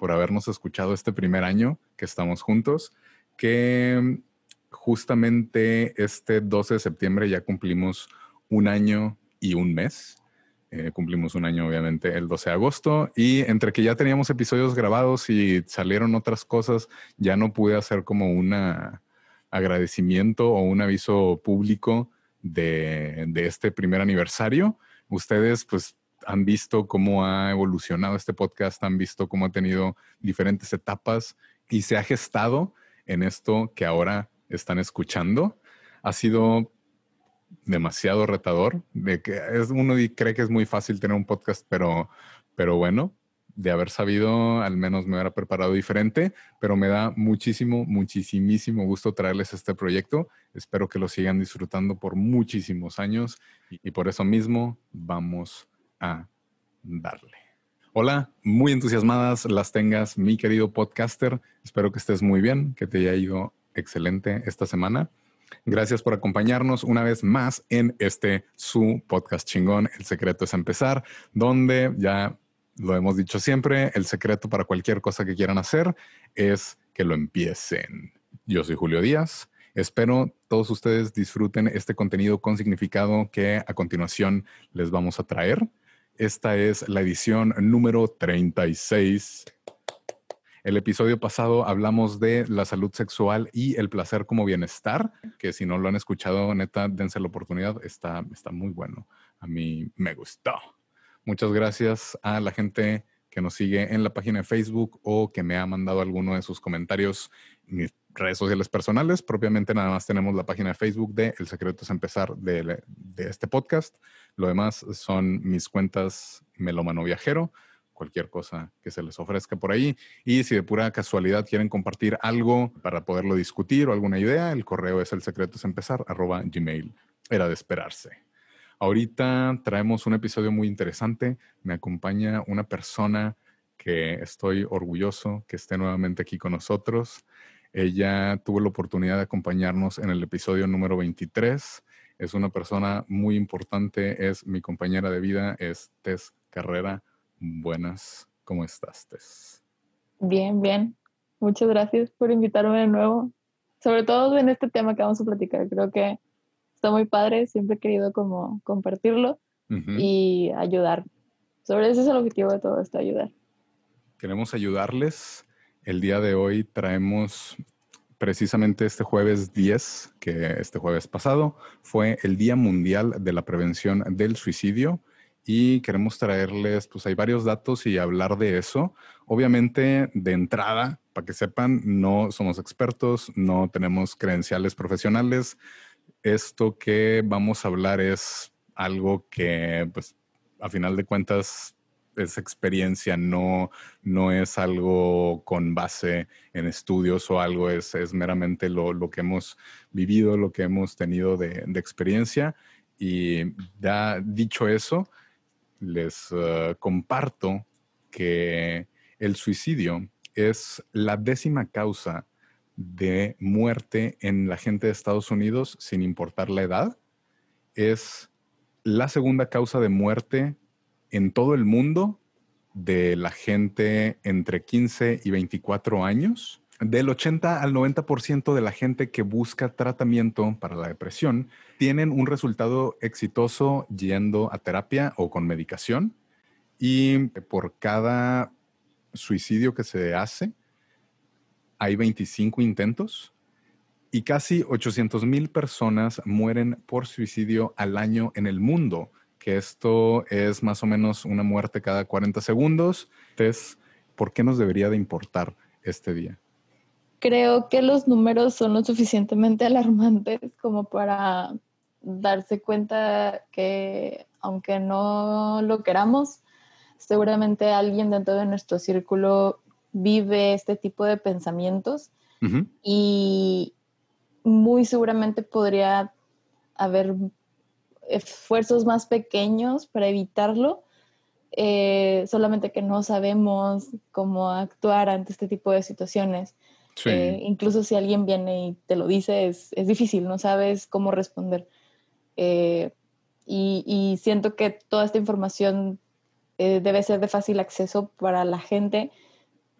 por habernos escuchado este primer año que estamos juntos, que justamente este 12 de septiembre ya cumplimos un año y un mes. Eh, cumplimos un año, obviamente, el 12 de agosto. Y entre que ya teníamos episodios grabados y salieron otras cosas, ya no pude hacer como un agradecimiento o un aviso público de, de este primer aniversario. Ustedes, pues, han visto cómo ha evolucionado este podcast, han visto cómo ha tenido diferentes etapas y se ha gestado en esto que ahora están escuchando. Ha sido demasiado retador, de que es, uno cree que es muy fácil tener un podcast, pero, pero bueno, de haber sabido, al menos me hubiera preparado diferente, pero me da muchísimo, muchísimo gusto traerles este proyecto. Espero que lo sigan disfrutando por muchísimos años y por eso mismo vamos a darle. Hola, muy entusiasmadas las tengas, mi querido podcaster. Espero que estés muy bien, que te haya ido excelente esta semana. Gracias por acompañarnos una vez más en este su podcast chingón. El secreto es empezar, donde ya lo hemos dicho siempre, el secreto para cualquier cosa que quieran hacer es que lo empiecen. Yo soy Julio Díaz. Espero todos ustedes disfruten este contenido con significado que a continuación les vamos a traer. Esta es la edición número 36. El episodio pasado hablamos de la salud sexual y el placer como bienestar, que si no lo han escuchado, neta, dense la oportunidad, está, está muy bueno. A mí me gustó. Muchas gracias a la gente que nos sigue en la página de Facebook o que me ha mandado alguno de sus comentarios redes sociales personales. Propiamente nada más tenemos la página de Facebook de El Secreto es Empezar de, de este podcast. Lo demás son mis cuentas Melomano Viajero, cualquier cosa que se les ofrezca por ahí. Y si de pura casualidad quieren compartir algo para poderlo discutir o alguna idea, el correo es el secreto es empezar arroba gmail. Era de esperarse. Ahorita traemos un episodio muy interesante. Me acompaña una persona que estoy orgulloso que esté nuevamente aquí con nosotros. Ella tuvo la oportunidad de acompañarnos en el episodio número 23 es una persona muy importante, es mi compañera de vida, es Tess Carrera. Buenas, ¿cómo estás, Tess? Bien, bien. Muchas gracias por invitarme de nuevo. Sobre todo en este tema que vamos a platicar. Creo que está muy padre, siempre he querido como compartirlo y ayudar. Sobre eso es el objetivo de todo esto, ayudar. Queremos ayudarles. El día de hoy traemos precisamente este jueves 10, que este jueves pasado, fue el Día Mundial de la Prevención del Suicidio y queremos traerles, pues hay varios datos y hablar de eso. Obviamente, de entrada, para que sepan, no somos expertos, no tenemos credenciales profesionales. Esto que vamos a hablar es algo que, pues, a final de cuentas, esa experiencia no, no es algo con base en estudios o algo, es, es meramente lo, lo, que hemos vivido, lo que hemos tenido de, de experiencia. Y dicho eso, les uh, comparto que el suicidio es la décima causa de muerte en la gente de Estados Unidos sin importar la edad. Es la segunda causa de muerte en todo el mundo de la gente entre 15 y 24 años. Del 80 al 90% de la gente que busca tratamiento para la depresión tienen un resultado exitoso yendo a terapia o con medicación. Y por cada suicidio que se hace, hay 25 intentos y casi 800 mil personas mueren por suicidio al año en el mundo que esto es más o menos una muerte cada 40 segundos. Entonces, ¿por qué nos debería de importar este día? Creo que los números son lo suficientemente alarmantes como para darse cuenta que aunque no lo queramos, seguramente alguien dentro de nuestro círculo vive este tipo de pensamientos y muy seguramente podría haber esfuerzos más pequeños para evitarlo, eh, solamente que no sabemos cómo actuar ante este tipo de situaciones. Eh, incluso si alguien viene y te lo dice, es, difícil, no sabes cómo responder. Eh, y, siento que toda esta información debe ser de fácil acceso para la gente.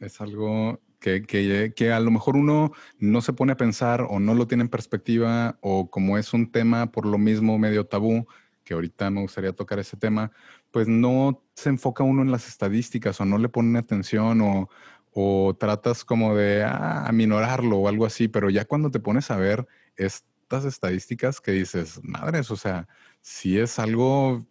Es algo que, que, a lo mejor uno no se pone a pensar o no lo tiene en perspectiva o como es un tema por lo mismo medio tabú, que ahorita me gustaría tocar ese tema, pues no se enfoca uno en las estadísticas o no le pone atención o, o tratas como de ah, aminorarlo o algo así, pero ya cuando te pones a ver estas estadísticas que dices, madres, o sea, si es algo,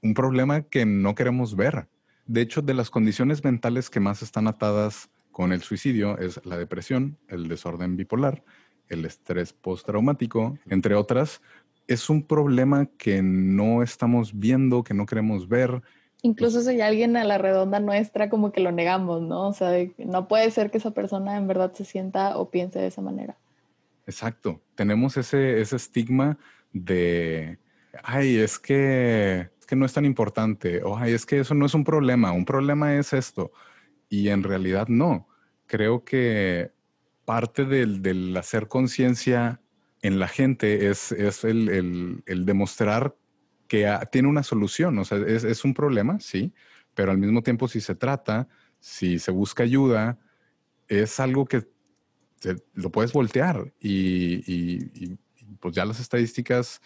un problema que no queremos ver. De hecho, de las condiciones mentales que más están atadas con el suicidio es la depresión, el desorden bipolar, el estrés postraumático, entre otras. Es un problema que no estamos viendo, que no queremos ver. Incluso si hay alguien a la redonda nuestra, como que lo negamos, ¿no? O sea, no puede ser que esa persona en verdad se sienta o piense de esa manera. Exacto. Tenemos ese, ese estigma de, ay, es que, es que no es tan importante, o ay, es que eso no es un problema, un problema es esto. Y en realidad no creo que parte del, hacer conciencia en la gente es, el, demostrar que tiene una solución. O sea, es, un problema, sí, pero al mismo tiempo si se trata, si se busca ayuda, es algo que lo puedes voltear y, pues ya las estadísticas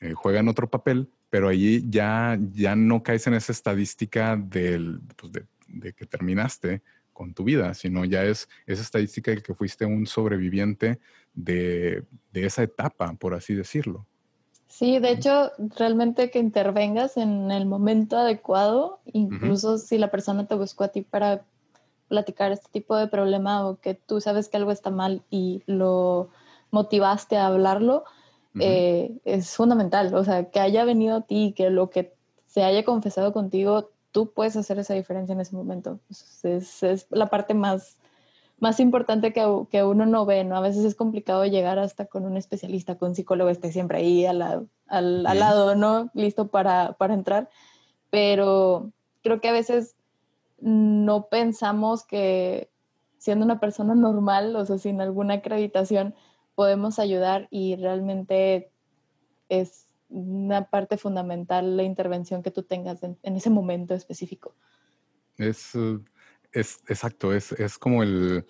eh, juegan otro papel, pero allí ya, ya no caes en esa estadística del, pues de que terminaste, con tu vida, sino ya es esa estadística de que fuiste un sobreviviente de, esa etapa, por así decirlo. Sí, de hecho, realmente que intervengas en el momento adecuado, incluso si la persona te buscó a ti para platicar este tipo de problema o que tú sabes que algo está mal y lo motivaste a hablarlo, eh, es fundamental. O sea, que haya venido a ti, que lo que se haya confesado contigo tú puedes hacer esa diferencia en ese momento. Es, es la parte más, más importante que, que, uno no ve, ¿no? A veces es complicado llegar hasta con un especialista, con un psicólogo, esté siempre ahí al, al, al lado, ¿no? Listo para, para entrar. Pero creo que a veces no pensamos que siendo una persona normal, o sea, sin alguna acreditación, podemos ayudar y realmente es una parte fundamental la intervención que tú tengas en, ese momento específico. Es, uh, es exacto, es, es como el,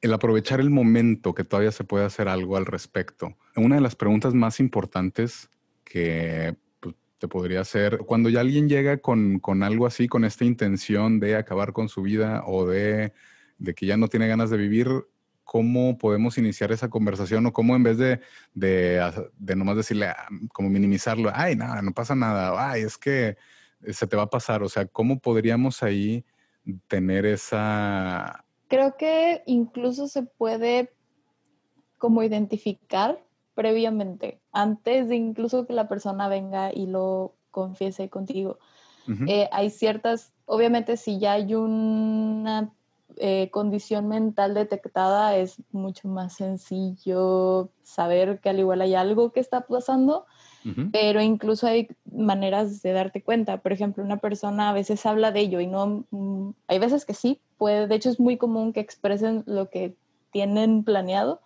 el aprovechar el momento que todavía se puede hacer algo al respecto. Una de las preguntas más importantes que pues, te podría hacer, cuando ya alguien llega con, con, algo así, con esta intención de acabar con su vida o de, de que ya no tiene ganas de vivir, cómo podemos iniciar esa conversación o cómo en vez de, de, de nomás decirle, ah, como minimizarlo, ay, nada, no pasa nada, ay, es que se te va a pasar, o sea, ¿cómo podríamos ahí tener esa... Creo que incluso se puede como identificar previamente, antes de incluso que la persona venga y lo confiese contigo. Eh, hay ciertas, obviamente si ya hay una eh, condición mental detectada es mucho más sencillo saber que al igual hay algo que está pasando, pero incluso hay maneras de darte cuenta. Por ejemplo, una persona a veces habla de ello y no, mm, hay veces que sí, puede, de hecho es muy común que expresen lo que tienen planeado,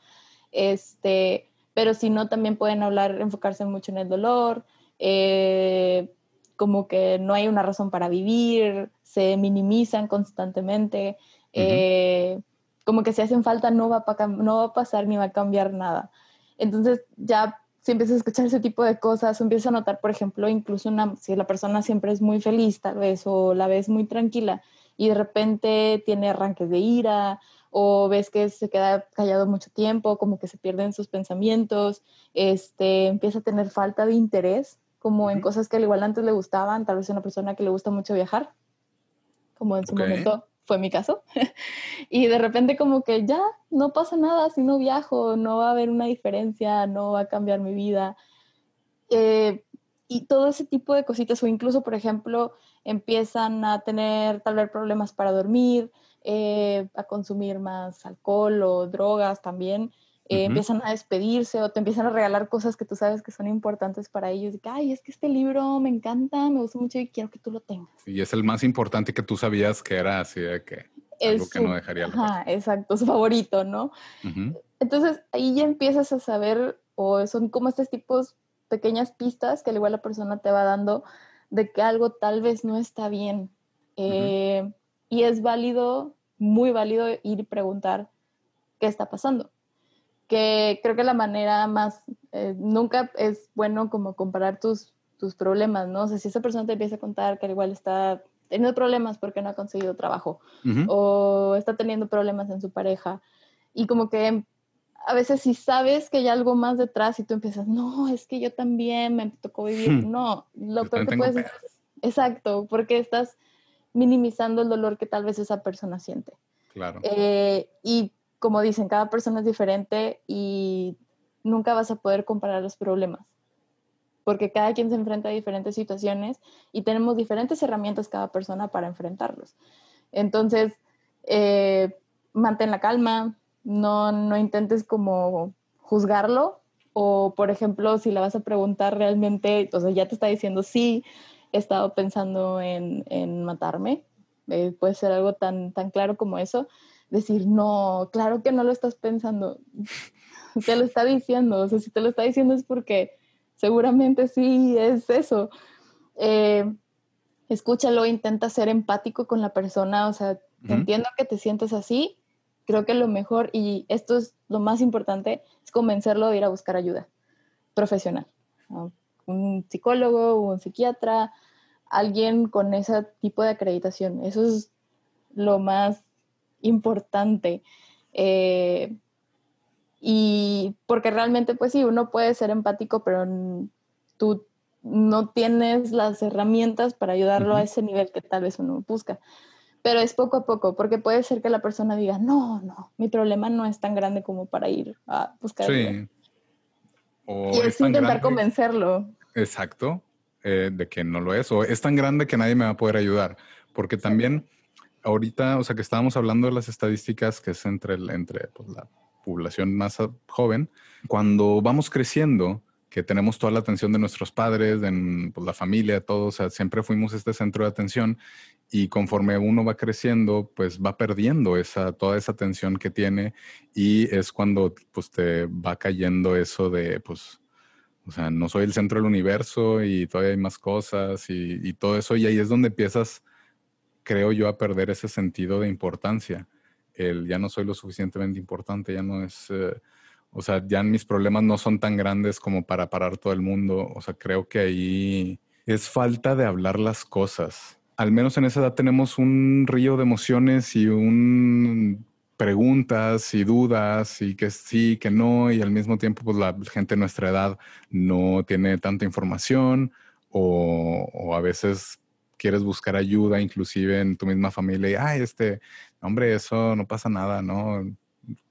este, pero si no, también pueden hablar, enfocarse mucho en el dolor, eh, como que no hay una razón para vivir, se minimizan constantemente. Eh, como que si hacen falta no va, a, no va a pasar ni va a cambiar nada. Entonces ya si empiezas a escuchar ese tipo de cosas, empiezas a notar, por ejemplo, incluso una, si la persona siempre es muy feliz tal vez o la ves muy tranquila y de repente tiene arranques de ira o ves que se queda callado mucho tiempo, como que se pierden sus pensamientos, este, empieza a tener falta de interés, como en cosas que al igual antes le gustaban, tal vez una persona que le gusta mucho viajar, como en su momento fue mi caso. y de repente como que ya no pasa nada si no viajo, no va a haber una diferencia, no va a cambiar mi vida. Eh, y todo ese tipo de cositas, o incluso, por ejemplo, empiezan a tener tal vez problemas para dormir, eh, a consumir más alcohol o drogas también, eh, empiezan a despedirse o te empiezan a regalar cosas que tú sabes que son importantes para ellos. Y que, ay, es que este libro me encanta, me gusta mucho y quiero que tú lo tengas. Y es el más importante que tú sabías que era así de que algo que no dejaría. Ajá, exacto, su favorito, ¿no? Entonces ahí ya empiezas a saber, o son como estos tipos pequeñas pistas que al igual la persona te va dando de que algo tal vez no está bien. Eh, y es válido, muy válido ir y preguntar qué está pasando que creo que la manera más, eh, nunca es bueno como comparar tus, tus problemas, ¿no? O sea, si esa persona te empieza a contar que al igual está teniendo problemas porque no ha conseguido trabajo o está teniendo problemas en su pareja y como que a veces si sabes que hay algo más detrás y tú empiezas, no, es que yo también me tocó vivir, hmm. no, lo peor que puedes decir, exacto, porque estás minimizando el dolor que tal vez esa persona siente. Claro. Eh, y como dicen, cada persona es diferente y nunca vas a poder comparar los problemas, porque cada quien se enfrenta a diferentes situaciones y tenemos diferentes herramientas cada persona para enfrentarlos. Entonces, eh, mantén la calma, no, no intentes como juzgarlo o, por ejemplo, si la vas a preguntar realmente, o ya te está diciendo, sí, he estado pensando en, en matarme, eh, puede ser algo tan, tan claro como eso, decir, no, claro que no lo estás pensando, te lo está diciendo, o sea, si te lo está diciendo es porque seguramente sí es eso. Eh, escúchalo, intenta ser empático con la persona, o sea, entiendo que te sientes así, creo que lo mejor, y esto es lo más importante, es convencerlo de ir a buscar ayuda profesional. Un psicólogo, un psiquiatra, alguien con ese tipo de acreditación. Eso es lo más importante. Eh, y porque realmente, pues sí, uno puede ser empático, pero tú no tienes las herramientas para ayudarlo a ese nivel que tal vez uno busca. Pero es poco a poco, porque puede ser que la persona diga, no, no, mi problema no es tan grande como para ir a buscar. Sí. y es, intentar convencerlo. Exacto, eh, de que no lo es. O es tan grande que nadie me va a poder ayudar. Porque también ahorita, o sea, que estábamos hablando de las estadísticas que es entre, entre pues, la población más joven, cuando vamos creciendo, que tenemos toda la atención de nuestros padres, de pues, la familia, todos, o sea, siempre fuimos este centro de atención y conforme uno va creciendo, pues va perdiendo esa, toda esa atención que tiene y es cuando pues te va cayendo eso de, pues, o sea, no soy el centro del universo y todavía hay más cosas y, y todo eso y ahí es donde empiezas creo yo, a perder ese sentido de importancia. El ya no soy lo suficientemente importante, ya no es, eh, o sea, ya mis problemas no son tan grandes como para parar todo el mundo. O sea, creo que ahí es falta de hablar las cosas. Al menos en esa edad tenemos un río de emociones y un preguntas y dudas y que sí, que no, y al mismo tiempo pues la gente de nuestra edad no tiene tanta información o, o a veces quieres buscar ayuda, inclusive en tu misma familia, y, ay, este, hombre, eso no pasa nada, ¿no?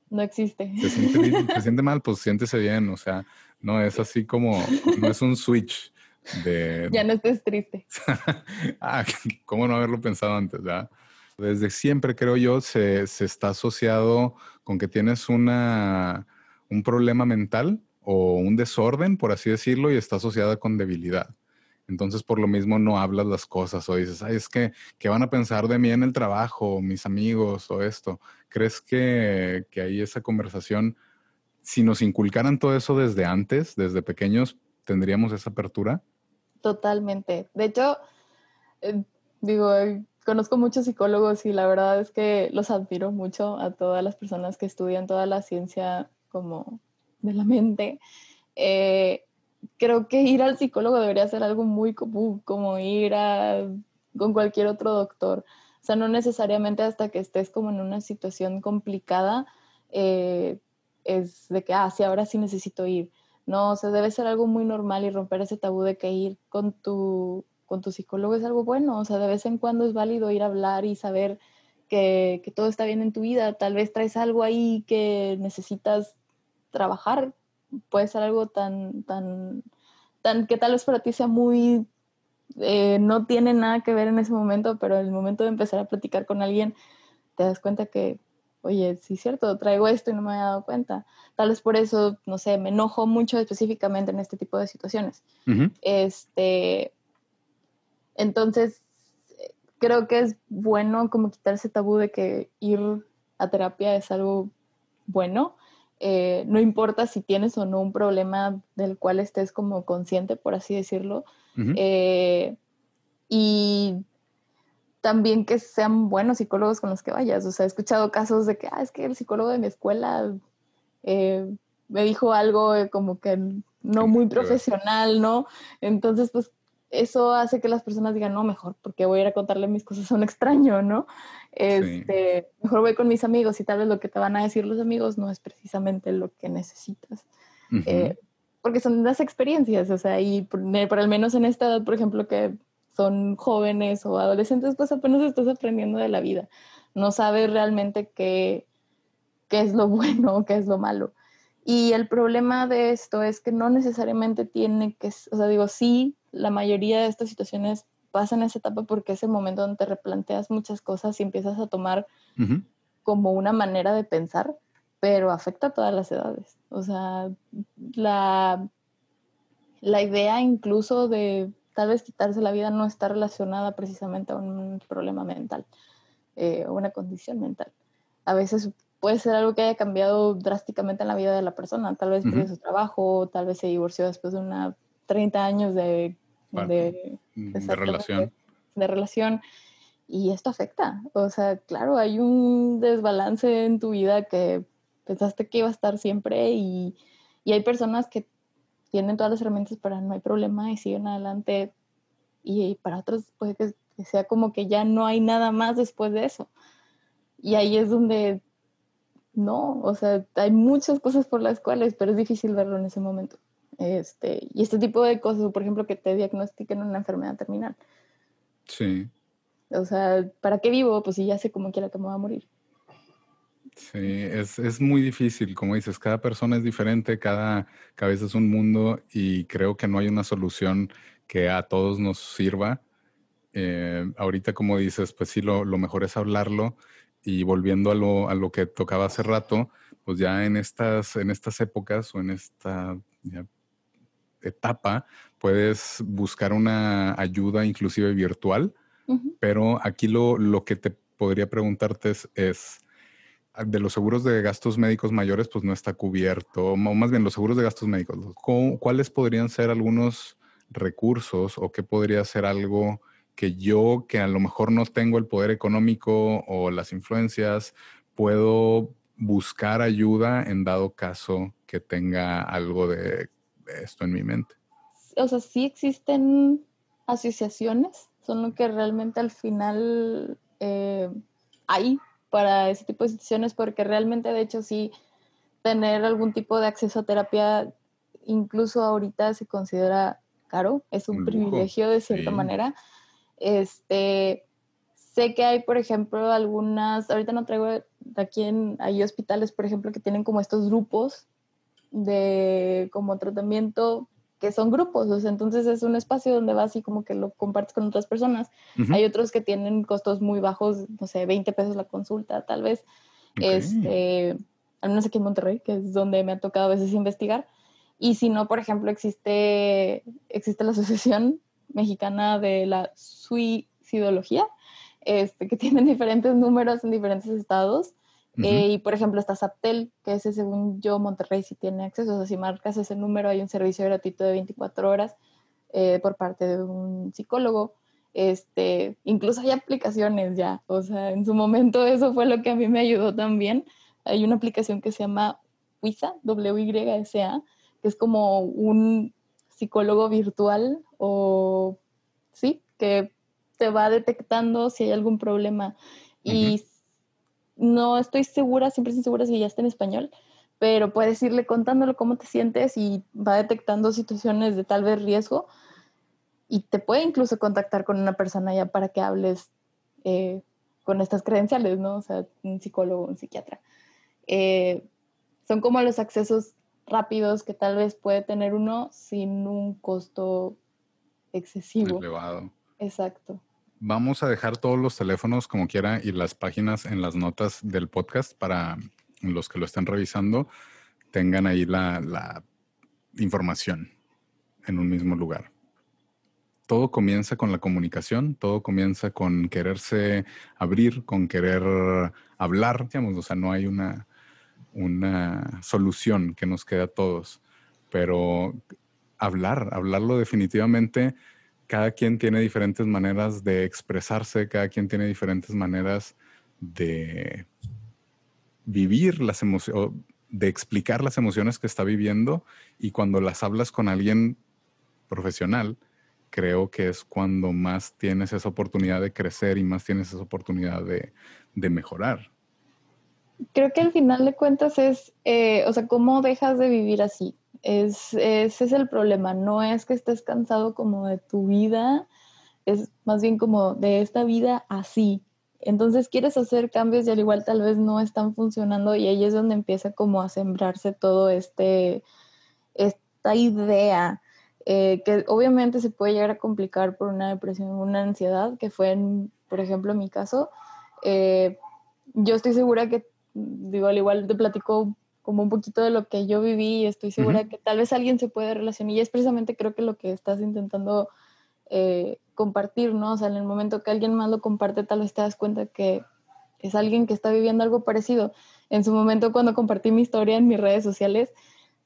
No existe. Se siente, siente mal, pues siéntese bien, o sea, no es así como, no es un switch de... Ya no estés triste. ah, ¿cómo no haberlo pensado antes, ya? Desde siempre, creo yo, se, se está asociado con que tienes una, un problema mental o un desorden, por así decirlo, y está asociada con debilidad. Entonces, por lo mismo, no hablas las cosas o dices, ay, es que, ¿qué van a pensar de mí en el trabajo, mis amigos o esto? ¿Crees que, que ahí esa conversación, si nos inculcaran todo eso desde antes, desde pequeños, tendríamos esa apertura? Totalmente. De hecho, eh, digo, conozco muchos psicólogos y la verdad es que los admiro mucho a todas las personas que estudian toda la ciencia como de la mente. Eh, creo que ir al psicólogo debería ser algo muy común, como ir a, con cualquier otro doctor. O sea, no necesariamente hasta que estés como en una situación complicada, eh, es de que, ah, sí, ahora sí necesito ir. No, o sea, debe ser algo muy normal y romper ese tabú de que ir con tu, con tu psicólogo es algo bueno. O sea, de vez en cuando es válido ir a hablar y saber que, que todo está bien en tu vida. Tal vez traes algo ahí que necesitas trabajar puede ser algo tan, tan, tan que tal vez para ti sea muy, eh, no tiene nada que ver en ese momento, pero el momento de empezar a platicar con alguien te das cuenta que, oye, sí es cierto, traigo esto y no me había dado cuenta. Tal vez por eso, no sé, me enojo mucho específicamente en este tipo de situaciones. Este, entonces, creo que es bueno como quitarse tabú de que ir a terapia es algo bueno. Eh, no importa si tienes o no un problema del cual estés como consciente, por así decirlo. Eh, y también que sean buenos psicólogos con los que vayas. O sea, he escuchado casos de que, ah, es que el psicólogo de mi escuela eh, me dijo algo como que no muy profesional, ¿no? Entonces, pues eso hace que las personas digan, no, mejor, porque voy a ir a contarle mis cosas a un extraño, ¿no? Este, Mejor voy con mis amigos y tal vez lo que te van a decir los amigos no es precisamente lo que necesitas. Eh, porque son las experiencias, o sea, y por, por, al menos en esta edad, por ejemplo, que son jóvenes o adolescentes, pues apenas estás aprendiendo de la vida. No sabes realmente qué, qué es lo bueno, qué es lo malo. Y el problema de esto es que no necesariamente tiene que, o sea, digo, sí, la mayoría de estas situaciones pasan en esa etapa porque es el momento donde te replanteas muchas cosas y empiezas a tomar como una manera de pensar, pero afecta a todas las edades. O sea, la, la idea incluso de tal vez quitarse la vida no está relacionada precisamente a un problema mental eh, o una condición mental. A veces puede ser algo que haya cambiado drásticamente en la vida de la persona. Tal vez perdió su trabajo, tal vez se divorció después de una 30 años de, de, relación. De relación. Y esto afecta. O sea, claro, hay un desbalance en tu vida que pensaste que iba a estar siempre y, y hay personas que tienen todas las herramientas para no hay problema y siguen adelante. Y para otros puede que sea como que ya no hay nada más después de eso. Y ahí es donde no, o sea, hay muchas cosas por las cuales, pero es difícil verlo en ese momento. Este, y este tipo de cosas, por ejemplo, que te diagnostiquen una enfermedad terminal. Sí. O sea, ¿para qué vivo? Pues si ya sé cómo quiera que me va a morir. Sí, es, es, muy difícil, como dices, cada persona es diferente, cada cabeza es un mundo y creo que no hay una solución que a todos nos sirva. Eh, ahorita, como dices, pues sí, lo, lo mejor es hablarlo y volviendo a lo, a lo que tocaba hace rato, pues ya en estas, en estas épocas o en esta etapa puedes buscar una ayuda inclusive virtual, pero aquí lo, lo, que te podría preguntarte es, de los seguros de gastos médicos mayores, pues no está cubierto, o más bien los seguros de gastos médicos, ¿cuáles podrían ser algunos recursos o qué podría ser algo que yo, que a lo mejor no tengo el poder económico o las influencias, puedo buscar ayuda en dado caso que tenga algo de, esto en mi mente. O sea, sí existen asociaciones, son lo que realmente al final eh, hay para ese tipo de situaciones, porque realmente de hecho sí tener algún tipo de acceso a terapia, incluso ahorita se considera caro, es un, privilegio de cierta manera. Este, sé que hay, por ejemplo, algunas, ahorita no traigo aquí en, hay hospitales, por ejemplo, que tienen como estos grupos de como tratamiento que son grupos, o sea, entonces es un espacio donde vas y como que lo compartes con otras personas. Hay otros que tienen costos muy bajos, no sé, 20 pesos la consulta, tal vez. Este, al menos aquí en Monterrey, que es donde me ha tocado a veces investigar. Y si no, por ejemplo, existe, existe la asociación mexicana de la suicidología, este, que tienen diferentes números en diferentes estados. Eh, y por ejemplo está Saptel, que ese según yo Monterrey sí tiene acceso, o sea, si marcas ese número hay un servicio gratuito de 24 horas eh, por parte de un psicólogo. Este, incluso hay aplicaciones ya, o sea, en su momento eso fue lo que a mí me ayudó también. Hay una aplicación que se llama WISA, W-Y-S-A, que es como un psicólogo virtual o sí, que te va detectando si hay algún problema. Y no estoy segura, siempre estoy segura si ya está en español, pero puedes irle contándolo cómo te sientes y va detectando situaciones de tal vez riesgo y te puede incluso contactar con una persona ya para que hables eh, con estas credenciales, ¿no? O sea, un psicólogo, un psiquiatra. Eh, son como los accesos rápidos que tal vez puede tener uno sin un costo excesivo. Elevado. Exacto. Vamos a dejar todos los teléfonos como quiera y las páginas en las notas del podcast para los que lo estén revisando tengan ahí la, información en un mismo lugar. Todo comienza con la comunicación, todo comienza con quererse abrir, con querer hablar, digamos, o sea, no hay una, una solución que nos quede a todos, pero hablar, hablarlo definitivamente, cada quien tiene diferentes maneras de expresarse, cada quien tiene diferentes maneras de vivir las emociones, de explicar las emociones que está viviendo y cuando las hablas con alguien profesional, creo que es cuando más tienes esa oportunidad de crecer y más tienes esa oportunidad de, de mejorar. Creo que al final de cuentas es, eh, o sea, ¿cómo dejas de vivir así? Es, ese es el problema, no es que estés cansado como de tu vida, es más bien como de esta vida así. Entonces quieres hacer cambios y al igual tal vez no están funcionando y ahí es donde empieza como a sembrarse todo este, esta idea eh, que obviamente se puede llegar a complicar por una depresión, una ansiedad, que fue, en, por ejemplo, mi caso. Eh, yo estoy segura que, digo, al igual te platico como un poquito de lo que yo viví y estoy segura que tal vez alguien se puede relacionar y es precisamente creo que lo que estás intentando eh, compartir, ¿no? O sea, en el momento que alguien más lo comparte, tal vez te das cuenta que es alguien que está viviendo algo parecido. En su momento, cuando compartí mi historia en mis redes sociales,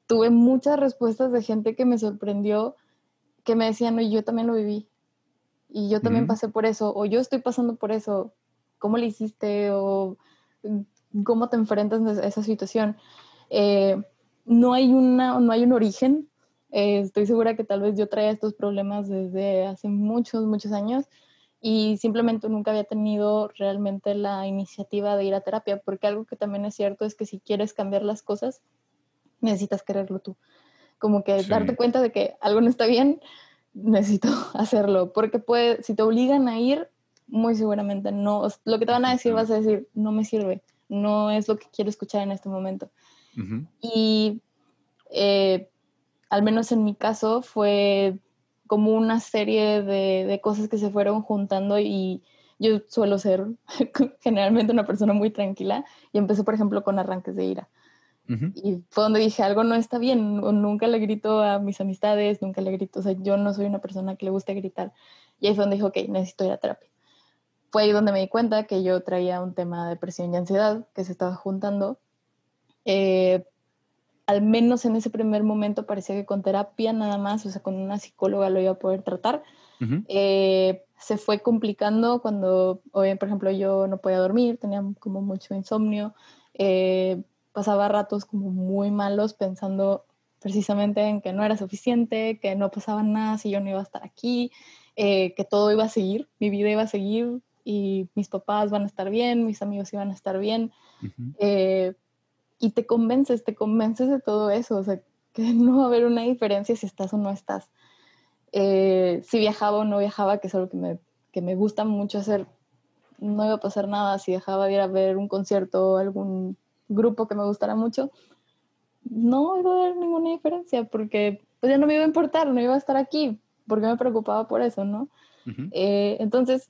tuve muchas respuestas de gente que me sorprendió, que me decían, no, yo también lo viví. Y yo también pasé por eso, o yo estoy pasando por eso. ¿Cómo le hiciste? O cómo te enfrentas a esa situación. Eh, no, hay una, no hay un origen. Eh, estoy segura que tal vez yo traía estos problemas desde hace muchos, muchos años y simplemente nunca había tenido realmente la iniciativa de ir a terapia, porque algo que también es cierto es que si quieres cambiar las cosas, necesitas quererlo tú. Como que darte cuenta de que algo no está bien, necesito hacerlo, porque puede, si te obligan a ir, muy seguramente no, lo que te van a decir vas a decir, no me sirve, no es lo que quiero escuchar en este momento. Y eh, al menos en mi caso fue como una serie de, de, cosas que se fueron juntando y yo suelo ser generalmente una persona muy tranquila y empecé por ejemplo con arranques de ira. Y fue donde dije, algo no está bien, nunca le grito a mis amistades, nunca le grito, o sea, yo no soy una persona que le guste gritar. Y ahí fue donde dije, ok, necesito ir a terapia. Fue ahí donde me di cuenta que yo traía un tema de depresión y ansiedad que se estaba juntando. Eh, al menos en ese primer momento parecía que con terapia nada más, o sea, con una psicóloga lo iba a poder tratar. Eh, se fue complicando cuando, por ejemplo, yo no podía dormir, tenía como mucho insomnio. Eh, pasaba ratos como muy malos pensando precisamente en que no era suficiente, que no pasaba nada si yo no iba a estar aquí, eh, que todo iba a seguir, mi vida iba a seguir y mis papás van a estar bien, mis amigos iban a estar bien. Y te convences, te convences de todo eso, o sea, que no va a haber una diferencia si estás o no estás. Eh, si viajaba o no viajaba, que es algo que me, que me gusta mucho hacer, no iba a pasar nada si dejaba de ir a ver un concierto, algún grupo que me gustara mucho, no iba a haber ninguna diferencia porque pues ya no me iba a importar, no iba a estar aquí, porque me preocupaba por eso, ¿no? Eh, entonces,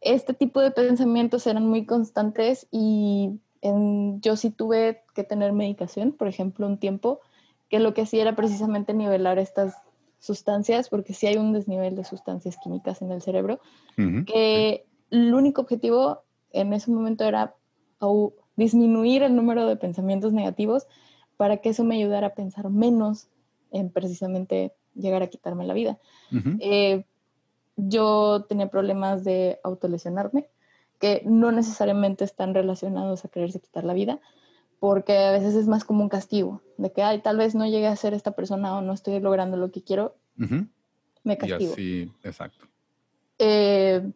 este tipo de pensamientos eran muy constantes y en, yo sí tuve que tener medicación, por ejemplo, un tiempo, que lo que hacía era precisamente nivelar estas sustancias, porque sí hay un desnivel de sustancias químicas en el cerebro, que el único objetivo en ese momento era disminuir el número de pensamientos negativos para que eso me ayudara a pensar menos en precisamente llegar a quitarme la vida. Eh, yo tenía problemas de autolesionarme, que no necesariamente están relacionados a quererse quitar la vida, porque a veces es más como un castigo, de que, ay, tal vez no llegue a ser esta persona o no estoy logrando lo que quiero, me castigo. Sí, exacto. Eh,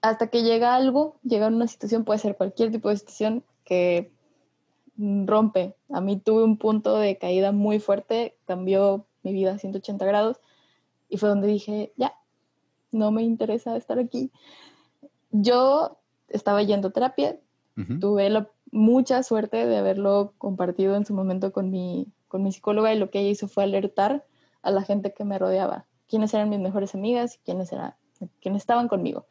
hasta que llega algo, llega una situación, puede ser cualquier tipo de situación, que rompe. A mí tuve un punto de caída muy fuerte, cambió mi vida a 180 grados y fue donde dije, ya, no me interesa estar aquí. Yo estaba yendo a terapia, tuve la, mucha suerte de haberlo compartido en su momento con mi, con mi psicóloga y lo que ella hizo fue alertar a la gente que me rodeaba, quiénes eran mis mejores amigas y quiénes eran quienes estaban conmigo.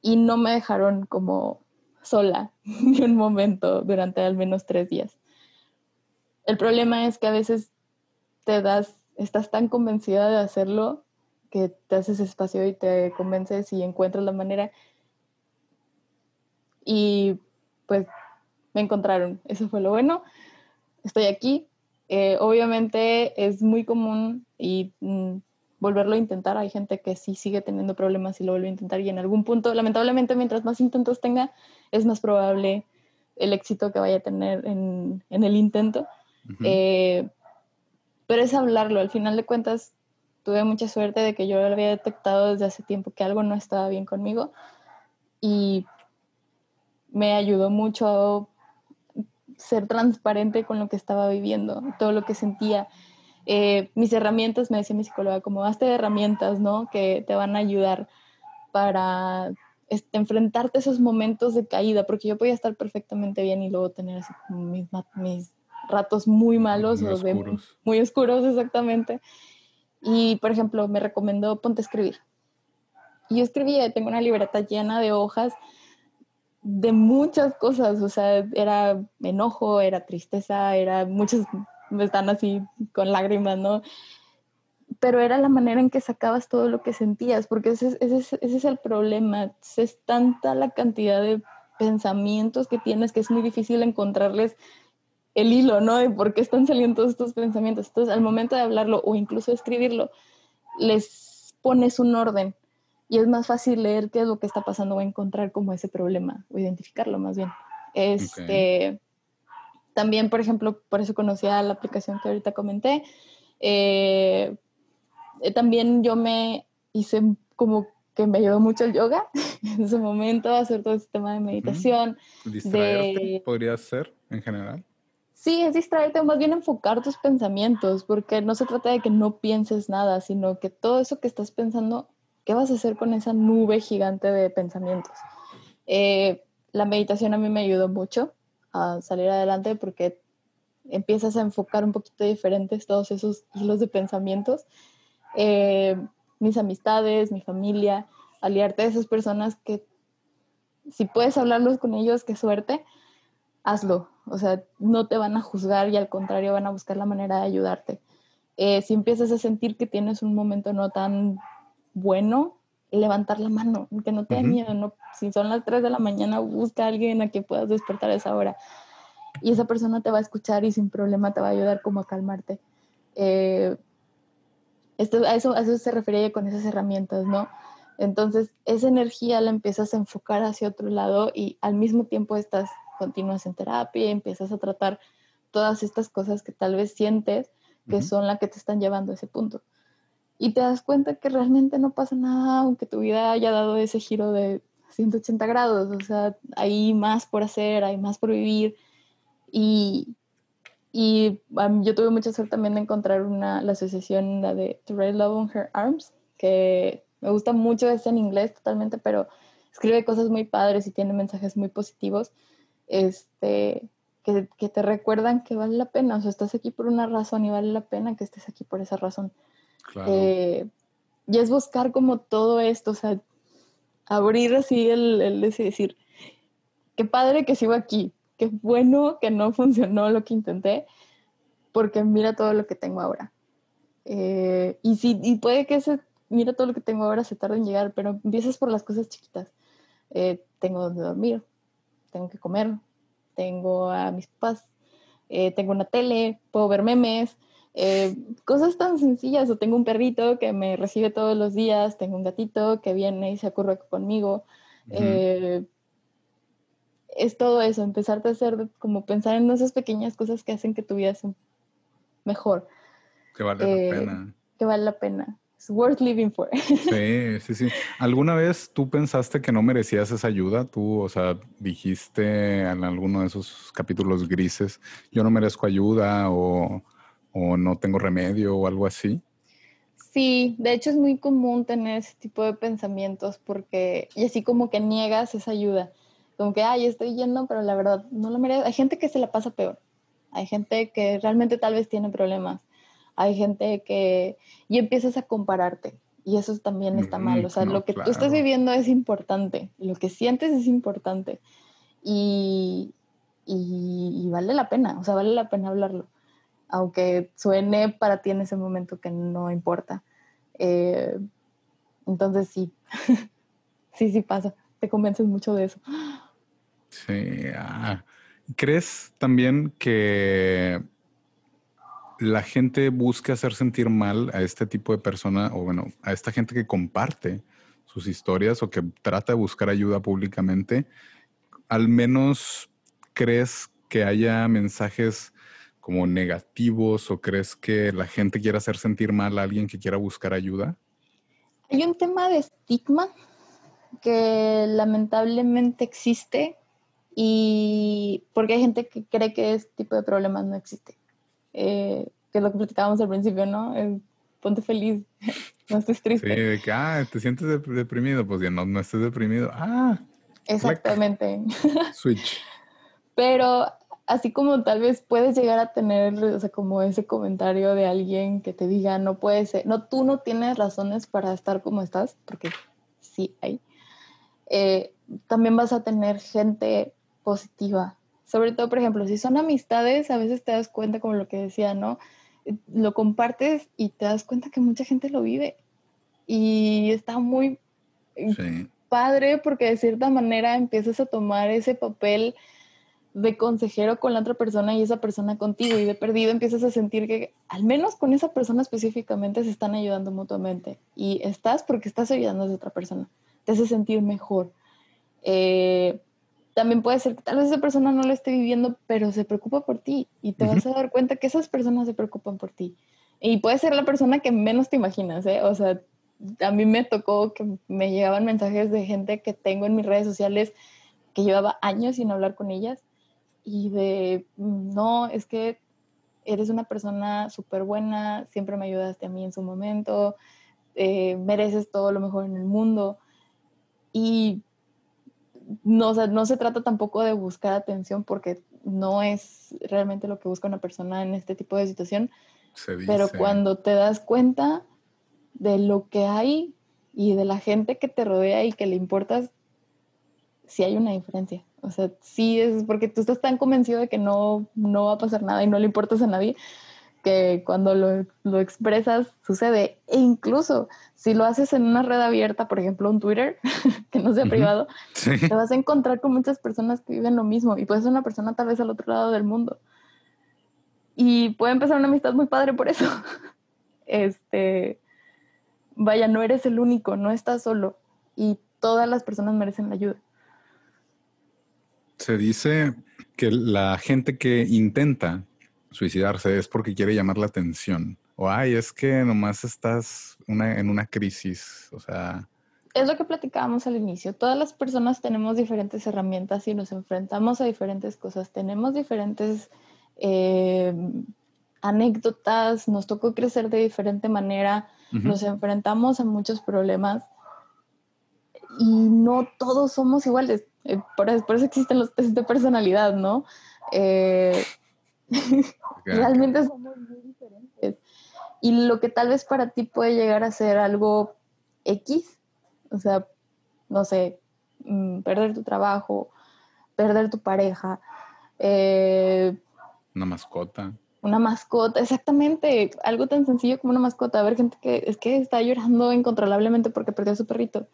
Y no me dejaron como sola ni un momento durante al menos tres días. El problema es que a veces te das, estás tan convencida de hacerlo que te haces espacio y te convences y encuentras la manera. Y pues me encontraron, eso fue lo bueno. Estoy aquí. Eh, obviamente es muy común y mm, volverlo a intentar. Hay gente que sí sigue teniendo problemas y lo vuelve a intentar y en algún punto, lamentablemente, mientras más intentos tenga, es más probable el éxito que vaya a tener en, el intento. Eh, pero es hablarlo. Al final de cuentas, tuve mucha suerte de que yo lo había detectado desde hace tiempo que algo no estaba bien conmigo y me ayudó mucho a ser transparente con lo que estaba viviendo, todo lo que sentía. Eh, mis herramientas, me decía mi psicóloga, como hazte herramientas, ¿no? Que te van a ayudar para este, enfrentarte a esos momentos de caída, porque yo podía estar perfectamente bien y luego tener así mis, mis ratos muy malos muy o oscuros. muy oscuros, exactamente. Y, por ejemplo, me recomendó ponte a escribir. Y yo escribía, tengo una libreta llena de hojas de muchas cosas, o sea, era enojo, era tristeza, era muchas, están así con lágrimas, ¿no? Pero era la manera en que sacabas todo lo que sentías, porque ese es el problema, es tanta la cantidad de pensamientos que tienes que es muy difícil encontrarles el hilo, ¿no? De por qué están saliendo todos estos pensamientos. Entonces, al momento de hablarlo o incluso escribirlo, les pones un orden y es más fácil leer qué es lo que está pasando o encontrar como ese problema o identificarlo más bien. Este, También, por ejemplo, por eso conocí a la aplicación que ahorita comenté. Eh, eh, también yo me hice como que me ayudó mucho el yoga en ese momento, hacer todo ese tema de meditación. ¿Distraerte podría ser en general? Sí, es distraerte, más bien enfocar tus pensamientos, porque no se trata de que no pienses nada, sino que todo eso que estás pensando ¿qué vas a hacer con esa nube gigante de pensamientos? Eh, la meditación a mí me ayudó mucho a salir adelante porque empiezas a enfocar un poquito diferentes todos esos hilos de pensamientos. Eh, mis amistades, mi familia, aliarte a esas personas que si puedes hablarlos con ellos, qué suerte, hazlo. O sea, no te van a juzgar y al contrario van a buscar la manera de ayudarte. Eh, si empiezas a sentir que tienes un momento no tan bueno levantar la mano, que no te dé miedo, no, si son las 3 de la mañana, busca a alguien a quien puedas despertar a esa hora. Y esa persona te va a escuchar y sin problema te va a ayudar como a calmarte. Eh, esto, a, eso, a eso se refería con esas herramientas, ¿no? Entonces, esa energía la empiezas a enfocar hacia otro lado y al mismo tiempo estás, continúas en terapia, empiezas a tratar todas estas cosas que tal vez sientes que son las que te están llevando a ese punto y te das cuenta que realmente no pasa nada, aunque tu vida haya dado ese giro de 180 grados, o sea, hay más por hacer, hay más por vivir. Y, y yo tuve mucha suerte también de encontrar una, la asociación, la de To Write Love on Her Arms, que me gusta mucho, es en inglés totalmente, pero escribe cosas muy padres y tiene mensajes muy positivos, este, que, que te recuerdan que vale la pena, o sea, estás aquí por una razón y vale la pena que estés aquí por esa razón. Eh, y es buscar como todo esto, o sea, abrir así el, el decir, qué padre que sigo aquí, qué bueno que no funcionó lo que intenté, porque mira todo lo que tengo ahora. Eh, y, si, y puede que ese, mira todo lo que tengo ahora se tarde en llegar, pero empiezas por las cosas chiquitas. Eh, tengo donde dormir, tengo que comer, tengo a mis papás, tengo una tele, puedo ver memes, eh, cosas tan sencillas, o tengo un perrito que me recibe todos los días, tengo un gatito que viene y se ocurre conmigo. Eh, es todo eso, empezarte a hacer, como pensar en esas pequeñas cosas que hacen que tu vida sea mejor. Que vale la eh, pena. Que vale la pena. Es worth living for. Sí, sí, sí. ¿Alguna vez tú pensaste que no merecías esa ayuda? Tú, o sea, dijiste en alguno de esos capítulos grises, yo no merezco ayuda o o no tengo remedio o algo así? Sí, de hecho es muy común tener ese tipo de pensamientos porque, y así como que niegas esa ayuda, como que, ay, estoy yendo, pero la verdad no lo merece. Hay gente que se la pasa peor, hay gente que realmente tal vez tiene problemas, hay gente que, y empiezas a compararte. Y eso también está mal. O sea, lo que tú estás viviendo es importante. Lo que sientes es importante. Y, y, vale la pena. O sea, vale la pena hablarlo. Aunque suene para ti en ese momento que no importa. Eh, entonces sí. sí, sí pasa. Te convences mucho de eso. Sí. Ah. ¿Crees también que la gente busca hacer sentir mal a este tipo de persona o bueno, a esta gente que comparte sus historias o que trata de buscar ayuda públicamente, al menos crees que haya mensajes como negativos o crees que la gente quiera hacer sentir mal a alguien que quiera buscar ayuda? Hay un tema de estigma que lamentablemente existe y porque hay gente que cree que este tipo de problemas no existe. Eh, que es lo que platicábamos al principio, ¿no? ponte feliz, no estés triste. Sí, de que, ah, te sientes deprimido, pues ya no, no estés deprimido. Ah. Exactamente. Switch. Pero así como tal vez puedes llegar a tener, o sea, como ese comentario de alguien que te diga, no puede ser, no, tú no tienes razones para estar como estás, porque sí hay. Eh, también vas a tener gente positiva sobre todo, por ejemplo, si son amistades, a veces te das cuenta, como lo que decía, ¿no? Lo compartes y te das cuenta que mucha gente lo vive. Y está muy padre porque de cierta manera empiezas a tomar ese papel de consejero con la otra persona y esa persona contigo y de perdido empiezas a sentir que al menos con esa persona específicamente se están ayudando mutuamente y estás porque estás ayudando a esa otra persona, te hace sentir mejor. Eh, también puede ser que tal vez esa persona no lo esté viviendo, pero se preocupa por ti y te vas a dar cuenta que esas personas se preocupan por ti. Y puede ser la persona que menos te imaginas, ¿eh? O sea, a mí me tocó que me llegaban mensajes de gente que tengo en mis redes sociales que llevaba años sin hablar con ellas y de, no, es que eres una persona súper buena, siempre me ayudaste a mí en su momento, eh, mereces todo lo mejor en el mundo. Y no, no se trata tampoco de buscar atención porque no es realmente lo que busca una persona en este tipo de situación. Pero cuando te das cuenta de lo que hay y de la gente que te rodea y que le importas, sí hay una diferencia. O sea, sí es porque tú estás tan convencido de que no, no va a pasar nada y no le importas a nadie, que cuando lo, expresas sucede. E incluso si lo haces en una red abierta, por ejemplo un Twitter, que no sea privado, te vas a encontrar con muchas personas que viven lo mismo y puede ser una persona tal vez al otro lado del mundo. Y puede empezar una amistad muy padre por eso. Este, vaya, no eres el único, no estás solo y todas las personas merecen la ayuda. Se dice que la gente que intenta suicidarse es porque quiere llamar la atención. O, ay, es que nomás estás en una crisis. O sea... Es lo que platicábamos al inicio. Todas las personas tenemos diferentes herramientas y nos enfrentamos a diferentes cosas. Tenemos diferentes eh, anécdotas, nos tocó crecer de diferente manera, nos enfrentamos a muchos problemas y no todos somos iguales. Eh, por, eso, existen los test de personalidad, ¿no? Eh, Realmente somos muy diferentes. Y lo que tal vez para ti puede llegar a ser algo X, o sea, no sé, mm, perder tu trabajo, perder tu pareja. Eh, una mascota. Una mascota, exactamente. Algo tan sencillo como una mascota. A ver, gente que es que está llorando incontrolablemente porque perdió a su perrito.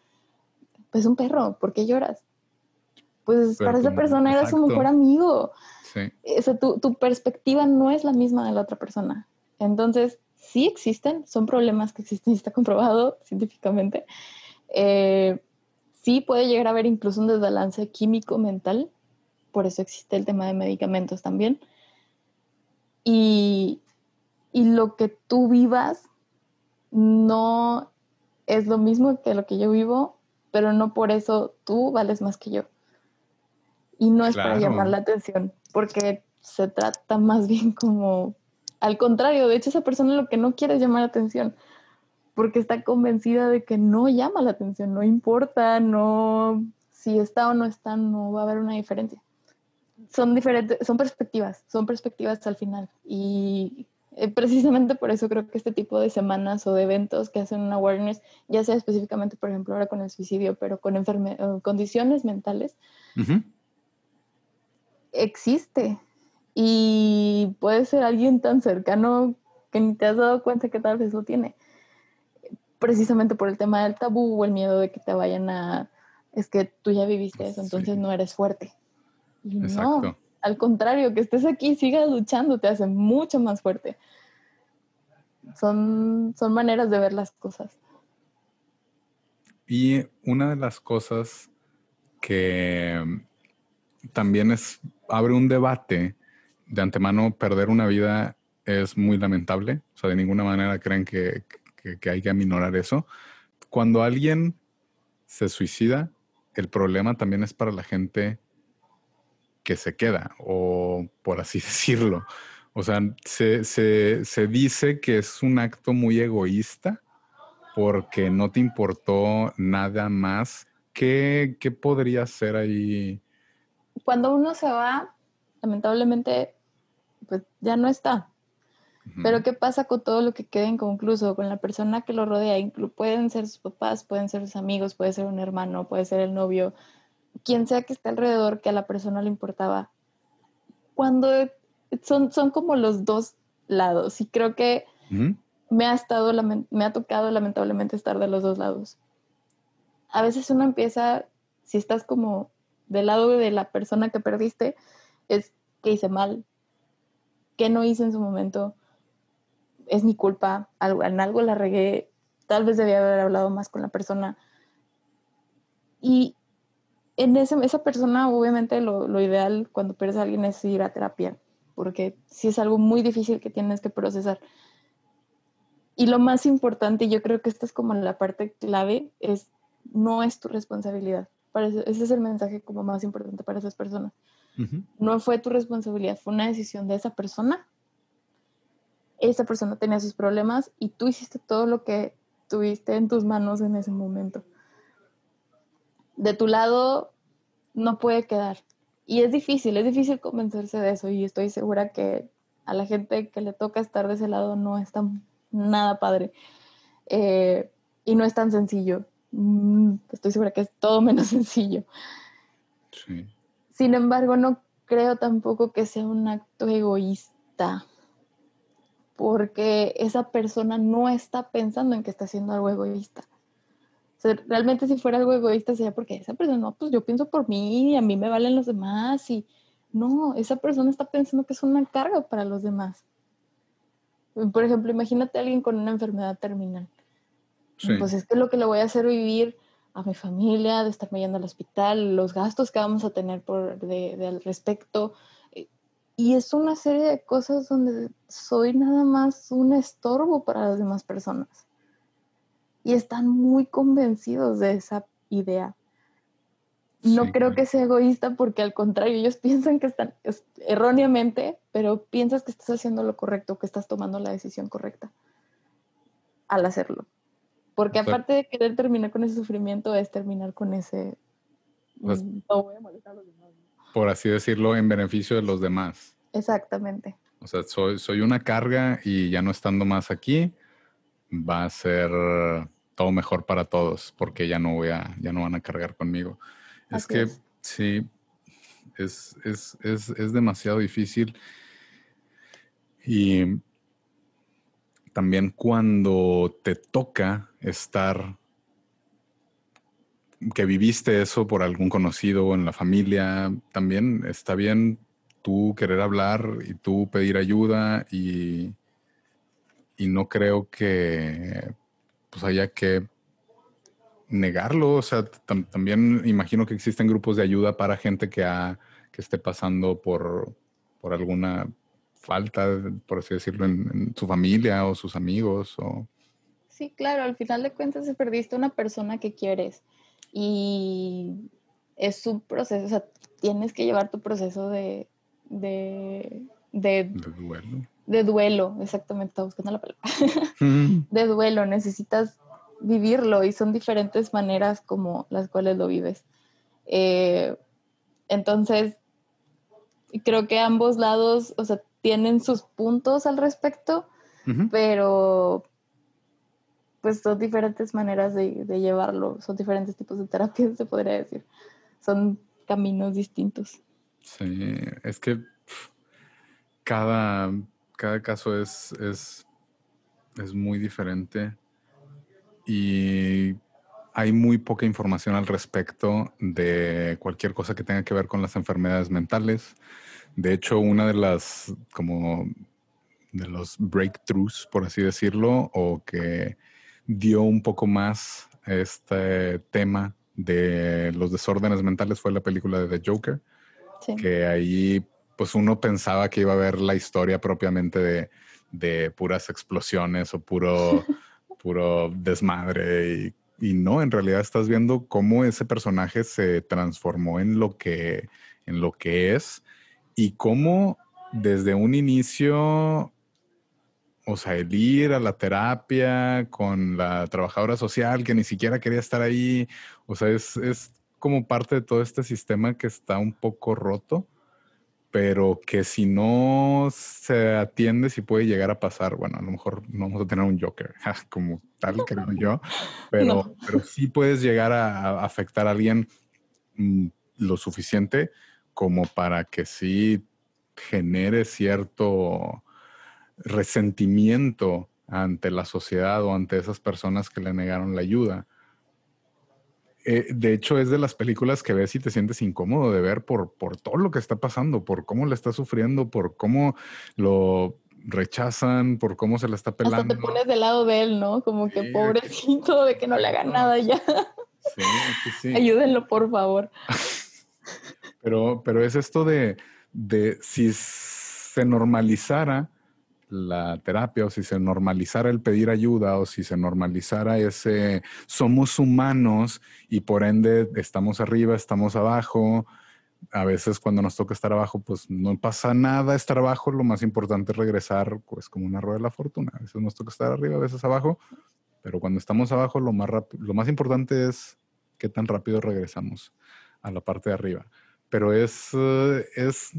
Pues un perro, ¿por qué lloras? Pues para esa persona era su mejor amigo. Sí. tu, perspectiva no es la misma de la otra persona. Entonces, sí existen, son problemas que existen y está comprobado científicamente. Eh, sí puede llegar a haber incluso un desbalance químico mental, por eso existe el tema de medicamentos también. Y, y lo que tú vivas no es lo mismo que lo que yo vivo, pero no por eso tú vales más que yo. Y no es para llamar la atención, porque se trata más bien como al contrario. De hecho, esa persona lo que no quiere es llamar la atención, porque está convencida de que no llama la atención, no importa, no, si está o no está, no va a haber una diferencia. Son diferentes, son perspectivas, son perspectivas al final. Y Eh, precisamente por eso creo que este tipo de semanas o de eventos que hacen un awareness, ya sea específicamente, por ejemplo, ahora con el suicidio, pero con condiciones mentales, existe. Y puede ser alguien tan cercano que ni te has dado cuenta que tal vez lo tiene. Precisamente por el tema del tabú o el miedo de que te vayan a... Es que tú ya viviste eso, entonces no eres fuerte. no, al contrario, que estés aquí y sigas luchando te hace mucho más fuerte. Son, son maneras de ver las cosas. Y una de las cosas que también es, abre un debate de antemano, perder una vida es muy lamentable. O sea, de ninguna manera creen que, que hay que aminorar eso. Cuando alguien se suicida, el problema también es para la gente que se queda, o por así decirlo. O sea, se, se, dice que es un acto muy egoísta porque no te importó nada más. ¿Qué, qué podría ser ahí? Cuando uno se va, lamentablemente, pues ya no está. Pero ¿qué pasa con todo lo que queda inconcluso? Con la persona que lo rodea, pueden ser sus papás, pueden ser sus amigos, puede ser un hermano, puede ser el novio, quien sea que esté alrededor que a la persona le importaba. Cuando son, son como los dos lados y creo que me, ha estado, me ha tocado lamentablemente estar de los dos lados. A veces uno empieza, si estás como del lado de la persona que perdiste, es que hice mal, que no hice en su momento, es mi culpa, algo, en algo la regué, tal vez debía haber hablado más con la persona. Y en ese, esa persona, obviamente, lo, lo, ideal cuando pierdes a alguien es ir a terapia, porque si es algo muy difícil que tienes que procesar. Y lo más importante, yo creo que esta es como la parte clave, es no es tu responsabilidad. Ese es el mensaje como más importante para esas personas. No fue tu responsabilidad, fue una decisión de esa persona. Esa persona tenía sus problemas y tú hiciste todo lo que tuviste en tus manos en ese momento de tu lado no puede quedar. Y es difícil, es difícil convencerse de eso y estoy segura que a la gente que le toca estar de ese lado no es tan nada padre eh, y no es tan sencillo. Mm, estoy segura que es todo menos sencillo. Sin embargo, no creo tampoco que sea un acto egoísta, porque esa persona no está pensando en que está haciendo algo egoísta realmente si fuera algo egoísta sería porque esa persona, no, pues yo pienso por mí y a mí me valen los demás y no, esa persona está pensando que es una carga para los demás. Por ejemplo, imagínate a alguien con una enfermedad terminal. Pues es que lo que le voy a hacer vivir a mi familia, de estarme yendo al hospital, los gastos que vamos a tener por de, al respecto. Y es una serie de cosas donde soy nada más un estorbo para las demás personas y están muy convencidos de esa idea. No creo que sea egoísta porque al contrario, ellos piensan que están erróneamente, pero piensas que estás haciendo lo correcto, que estás tomando la decisión correcta al hacerlo. Porque aparte de querer terminar con ese sufrimiento, es terminar con ese... Pues mm, no voy a molestar a los demás. Por así decirlo, en beneficio de los demás. Exactamente. O sea, soy, soy una carga y ya no estando más aquí, va a ser todo mejor para todos porque ya no voy a, ya no van a cargar conmigo. es que sí, es, es, es, es demasiado difícil. Y también cuando te toca estar, que viviste eso por algún conocido en la familia, también está bien tú querer hablar y tú pedir ayuda y, y no creo que pues haya que negarlo. O sea, también imagino que existen grupos de ayuda para gente que, ha, que esté pasando por, por alguna falta, por así decirlo, en, su familia o sus amigos. O... Sí, claro, al final de cuentas se perdiste una persona que quieres y es un proceso, o sea, tienes que llevar tu proceso de, de, de, de duelo de duelo, exactamente, estaba buscando la palabra, de duelo, necesitas vivirlo y son diferentes maneras como las cuales lo vives. Eh, entonces, creo que ambos lados, o sea, tienen sus puntos al respecto, pero pues son diferentes maneras de, llevarlo, son diferentes tipos de terapias, se podría decir. Son caminos distintos. Sí, es que cada, cada caso es, es, es muy diferente y hay muy poca información al respecto de cualquier cosa que tenga que ver con las enfermedades mentales. De hecho, una de las, como, de los breakthroughs, por así decirlo, o que dio un poco más este tema de los desórdenes mentales fue la película de The Joker, que ahí pues uno pensaba que iba a ver la historia propiamente de, de puras explosiones o puro, puro desmadre y y no, en realidad estás viendo cómo ese personaje se transformó en lo que, en lo que es y cómo desde un inicio, o sea, el ir a la terapia con la trabajadora social que ni siquiera quería estar ahí, o sea, es, es como parte de todo este sistema que está un poco roto pero que si no se atiende, si puede llegar a pasar. Bueno, a lo mejor no vamos a tener un Joker como tal, creo yo, pero, pero sí puedes llegar a, afectar a alguien mm, lo suficiente como para que sí genere cierto resentimiento ante la sociedad o ante esas personas que le negaron la ayuda. Eh, de hecho, es de las películas que ves y te sientes incómodo de ver por, por todo lo que está pasando, por cómo le está sufriendo, por cómo lo rechazan, por cómo se la está pelando. Hasta te pones del lado de él, ¿no? Como que pobrecito de que no le hagan nada ya. Sí, sí, sí. Ayúdenlo, por favor. Pero, pero es esto de, de si se normalizara la terapia o si se normalizara el pedir ayuda o si se normalizara ese somos humanos y por ende estamos arriba, estamos abajo. A veces cuando nos toca estar abajo, pues no pasa nada estar abajo. Lo más importante es regresar, pues como una rueda de la fortuna. A veces nos toca estar arriba, a veces abajo. Pero cuando estamos abajo, lo más, lo más importante es qué tan rápido regresamos a la parte de arriba. Pero es, eh, es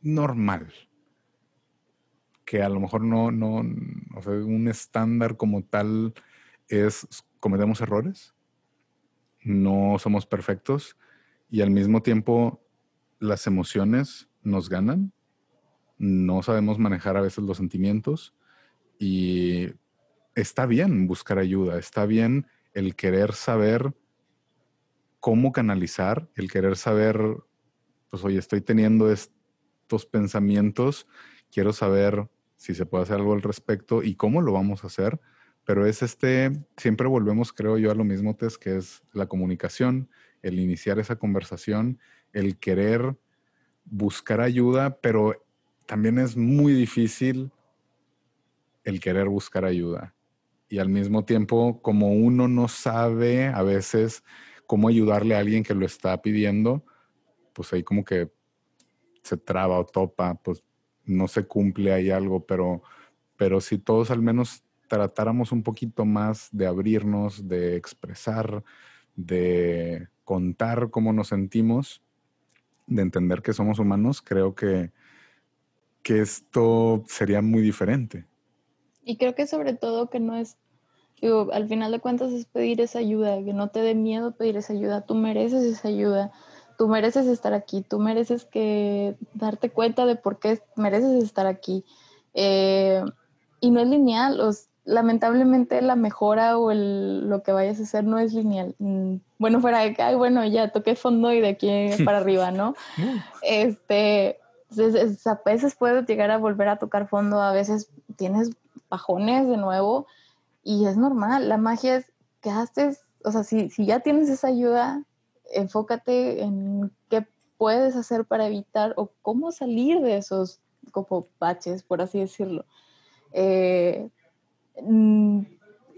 normal que a lo mejor no, no, o sea, un estándar como tal es cometemos errores, no somos perfectos y al mismo tiempo las emociones nos ganan, no sabemos manejar a veces los sentimientos y está bien buscar ayuda, está bien el querer saber cómo canalizar, el querer saber, pues oye, estoy teniendo estos pensamientos, quiero saber si se puede hacer algo al respecto y cómo lo vamos a hacer. Pero es este, siempre volvemos, creo yo, a lo mismo, Tess, que es la comunicación, el iniciar esa conversación, el querer buscar ayuda, pero también es muy difícil el querer buscar ayuda. Y al mismo tiempo, como uno no sabe a veces cómo ayudarle a alguien que lo está pidiendo, pues ahí como que se traba o topa, pues no se cumple ahí algo, pero, pero si todos al menos tratáramos un poquito más de abrirnos, de expresar, de contar cómo nos sentimos, de entender que somos humanos, creo que, que esto sería muy diferente. Y creo que sobre todo que no es, digo, al final de cuentas es pedir esa ayuda, que no te dé miedo pedir esa ayuda, tú mereces esa ayuda. Tú mereces estar aquí, tú mereces que darte cuenta de por qué mereces estar aquí. Eh, y no es lineal, lamentablemente la mejora o el, lo que vayas a hacer no es lineal. Mm, bueno, fuera de que, ay, bueno, ya toqué fondo y de aquí para arriba, ¿no? este, a veces puedes llegar a volver a tocar fondo, a veces tienes bajones de nuevo y es normal. La magia es que haces, o sea, si, si ya tienes esa ayuda, enfócate en qué puedes hacer para evitar o cómo salir de esos como baches, por así decirlo. Eh, mm,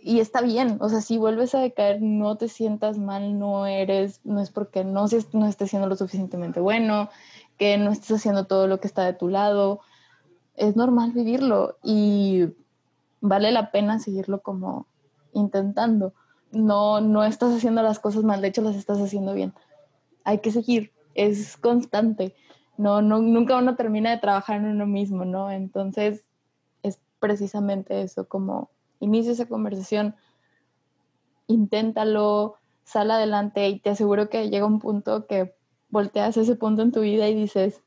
y está bien, o sea, si vuelves a decaer, no te sientas mal, no eres, no es porque no, no estés siendo lo suficientemente bueno, que no estés haciendo todo lo que está de tu lado. Es normal vivirlo y vale la pena seguirlo como intentando no, no estás haciendo las cosas mal, de hecho las estás haciendo bien. Hay que seguir, es constante. no, no, nunca uno termina de trabajar en uno mismo, ¿no? Entonces es precisamente eso, como inicia esa conversación, inténtalo, sal adelante y te aseguro que llega un punto que volteas ese punto en tu vida y dices,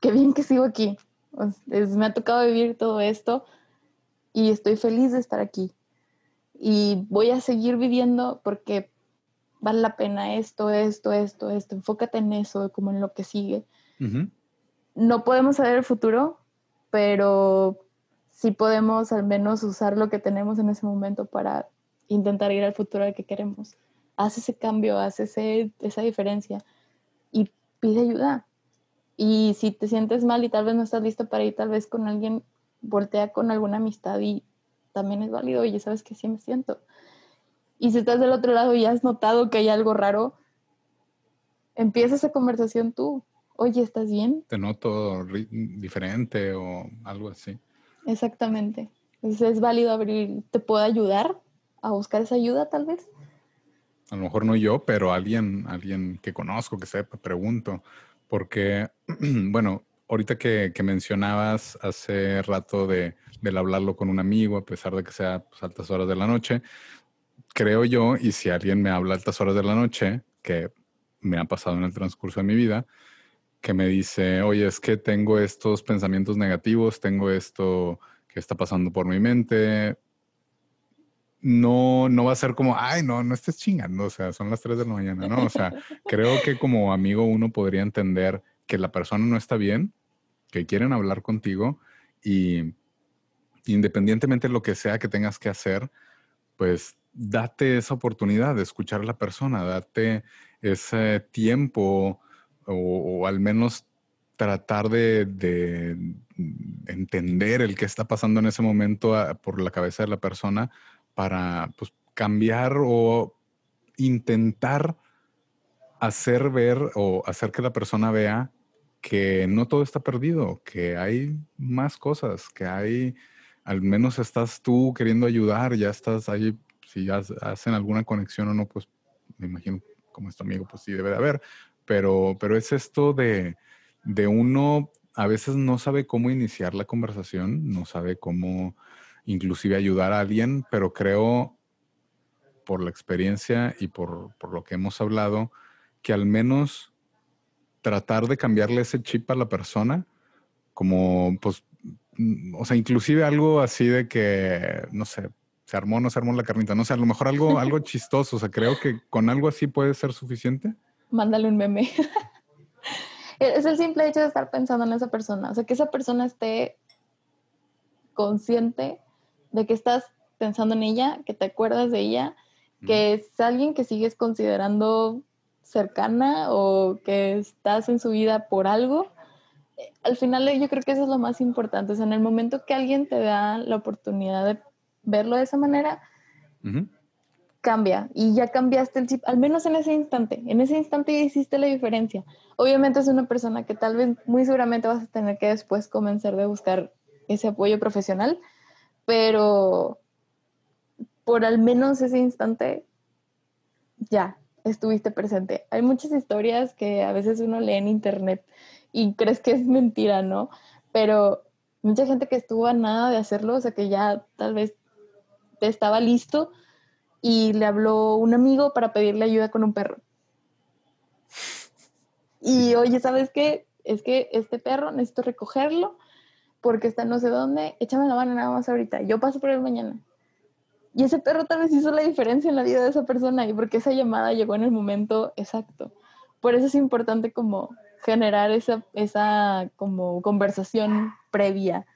qué bien que sigo aquí, me ha tocado vivir todo esto y estoy feliz de estar aquí. Y voy a seguir viviendo porque vale la pena esto, esto, esto, esto. Enfócate en eso, como en lo que sigue. No podemos saber el futuro, pero sí podemos al menos usar lo que tenemos en ese momento para intentar ir al futuro al que queremos. Haz ese cambio, haz ese, esa diferencia y pide ayuda. Y si te sientes mal y tal vez no estás listo para ir tal vez con alguien, voltea con alguna amistad y también es válido, oye, sabes que sí me siento. Y si estás del otro lado y has notado que hay algo raro, empieza esa conversación tú. Oye, ¿estás bien? Te noto diferente o algo así. Exactamente. Entonces es válido abrir, te puedo ayudar a buscar esa ayuda tal vez. A lo mejor no yo, pero alguien, alguien que conozco, que sepa, pregunto. Porque, bueno, ahorita que, mencionabas hace rato de, del hablarlo con un amigo, a pesar de que sea pues, altas horas de la noche, creo yo, y si alguien me habla altas horas de la noche, que me ha pasado en el transcurso de mi vida, que me dice, oye, es que tengo estos pensamientos negativos, tengo esto que está pasando por mi mente, no, no va a ser como, ay, no, no estés chingando, o sea, son las 3 de la mañana, ¿no? O sea, creo que como amigo uno podría entender que la persona no está bien, que quieren hablar contigo y independientemente de lo que sea que tengas que hacer, pues date esa oportunidad de escuchar a la persona, date ese tiempo o, al menos tratar de, de, entender el que está pasando en ese momento por la cabeza de la persona para pues, cambiar o intentar hacer ver o hacer que la persona vea que no todo está perdido, que hay más cosas, que hay, al menos estás tú queriendo ayudar, ya estás ahí, si ya hacen alguna conexión o no, pues me imagino como es tu amigo, pues sí debe de haber, pero, pero es esto de, de uno a veces no sabe cómo iniciar la conversación, no sabe cómo inclusive ayudar a alguien, pero creo por la experiencia y por, lo que hemos hablado, que al menos tratar de cambiarle ese chip a la persona, como pues, mm, o sea, inclusive algo así de que, no sé, se armó o no se armó la carnita, no sé, a lo mejor algo, algo chistoso, o sea, creo que con algo así puede ser suficiente. Mándale un meme. es el simple hecho de estar pensando en esa persona, o sea, que esa persona esté consciente de que estás pensando en ella, que te acuerdas de ella, que es alguien que sigues considerando cercana o que estás en su vida por algo. Eh, al final yo creo que eso es lo más importante. O sea, en el momento que alguien te da la oportunidad de verlo de esa manera, cambia y ya cambiaste el chip, al menos en ese instante. En ese instante ya hiciste la diferencia. Obviamente es una persona que tal vez muy seguramente vas a tener que después comenzar de buscar ese apoyo profesional, pero por al menos ese instante ya estuviste presente. Hay muchas historias que a veces uno lee en internet y crees que es mentira, ¿no? Pero mucha gente que estuvo a nada de hacerlo, o sea, que ya tal vez estaba listo y le habló un amigo para pedirle ayuda con un perro. Y oye, ¿sabes qué? Es que este perro necesito recogerlo porque está no sé dónde, échame la mano nada más ahorita, yo paso por él mañana. Y ese perro tal vez hizo la diferencia en la vida de esa persona y porque esa llamada llegó en el momento exacto. Por eso es importante como generar esa, esa como conversación previa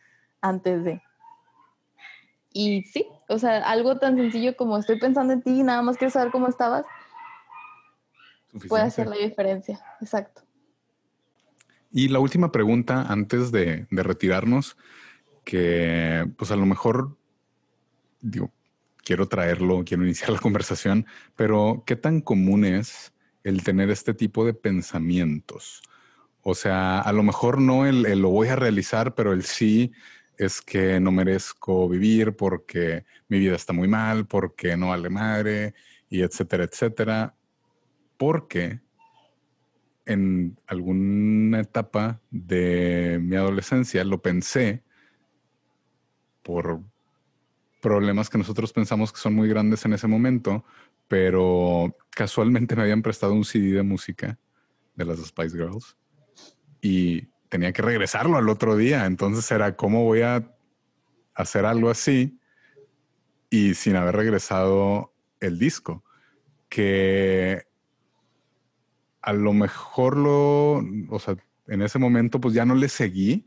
antes de. Y sí, o sea, algo tan sencillo como estoy pensando en ti y nada más quiero saber cómo estabas, puede hacer la diferencia. Exacto. Y la última pregunta antes de, retirarnos, que pues a lo mejor, digo, quiero traerlo, quiero iniciar la conversación, pero ¿qué tan común es el tener este tipo de pensamientos? O sea, a lo mejor no el, lo voy a realizar, pero el sí es que no merezco vivir porque mi vida está muy mal, porque no vale madre, y etcétera, etcétera. Porque en alguna etapa de mi adolescencia lo pensé por problemas que nosotros pensamos que son muy grandes en ese momento, pero casualmente me habían prestado un CD de música de las Spice Girls y tenía que regresarlo al otro día. Entonces era, ¿cómo voy a hacer algo así y sin haber regresado el disco? Que a lo mejor lo, o sea, en ese momento pues ya no le seguí.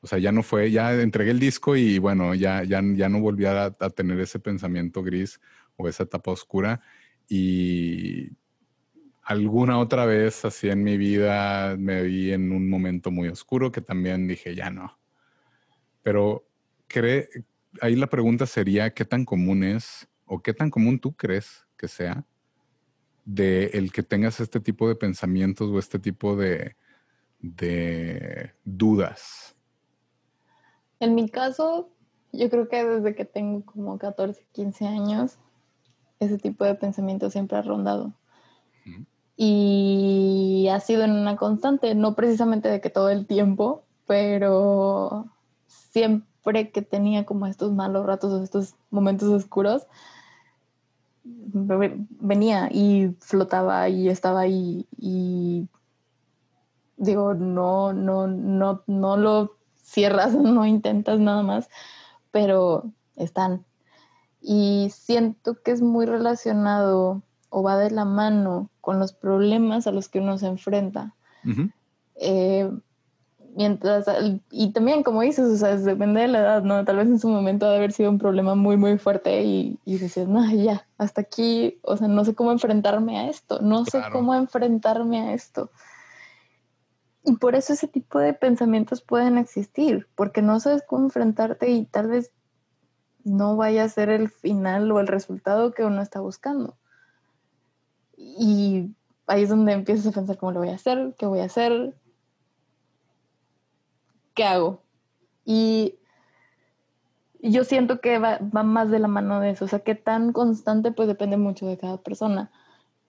O sea, ya no fue, ya entregué el disco y bueno, ya, ya, ya no volví a, tener ese pensamiento gris o esa etapa oscura. Y alguna otra vez así en mi vida me vi en un momento muy oscuro que también dije, ya no. Pero cree, ahí la pregunta sería, ¿qué tan común es o qué tan común tú crees que sea de el que tengas este tipo de pensamientos o este tipo de, de dudas? En mi caso, yo creo que desde que tengo como 14, 15 años, ese tipo de pensamiento siempre ha rondado. Y ha sido en una constante, no precisamente de que todo el tiempo, pero siempre que tenía como estos malos ratos o estos momentos oscuros, venía y flotaba y estaba ahí y digo, no, no, no, no lo cierras, no intentas nada más, pero están. Y siento que es muy relacionado o va de la mano con los problemas a los que uno se enfrenta. Eh, mientras, y también como dices, o sea, depende de la edad, ¿no? Tal vez en su momento de haber sido un problema muy, muy fuerte y, y dices, no, ya, hasta aquí, o sea, no sé cómo enfrentarme a esto, no sé cómo enfrentarme a esto. Y por eso ese tipo de pensamientos pueden existir, porque no sabes cómo enfrentarte y tal vez no vaya a ser el final o el resultado que uno está buscando. Y ahí es donde empiezas a pensar cómo lo voy a hacer, qué voy a hacer, qué hago. Y yo siento que va, más de la mano de eso. O sea, qué tan constante, pues depende mucho de cada persona.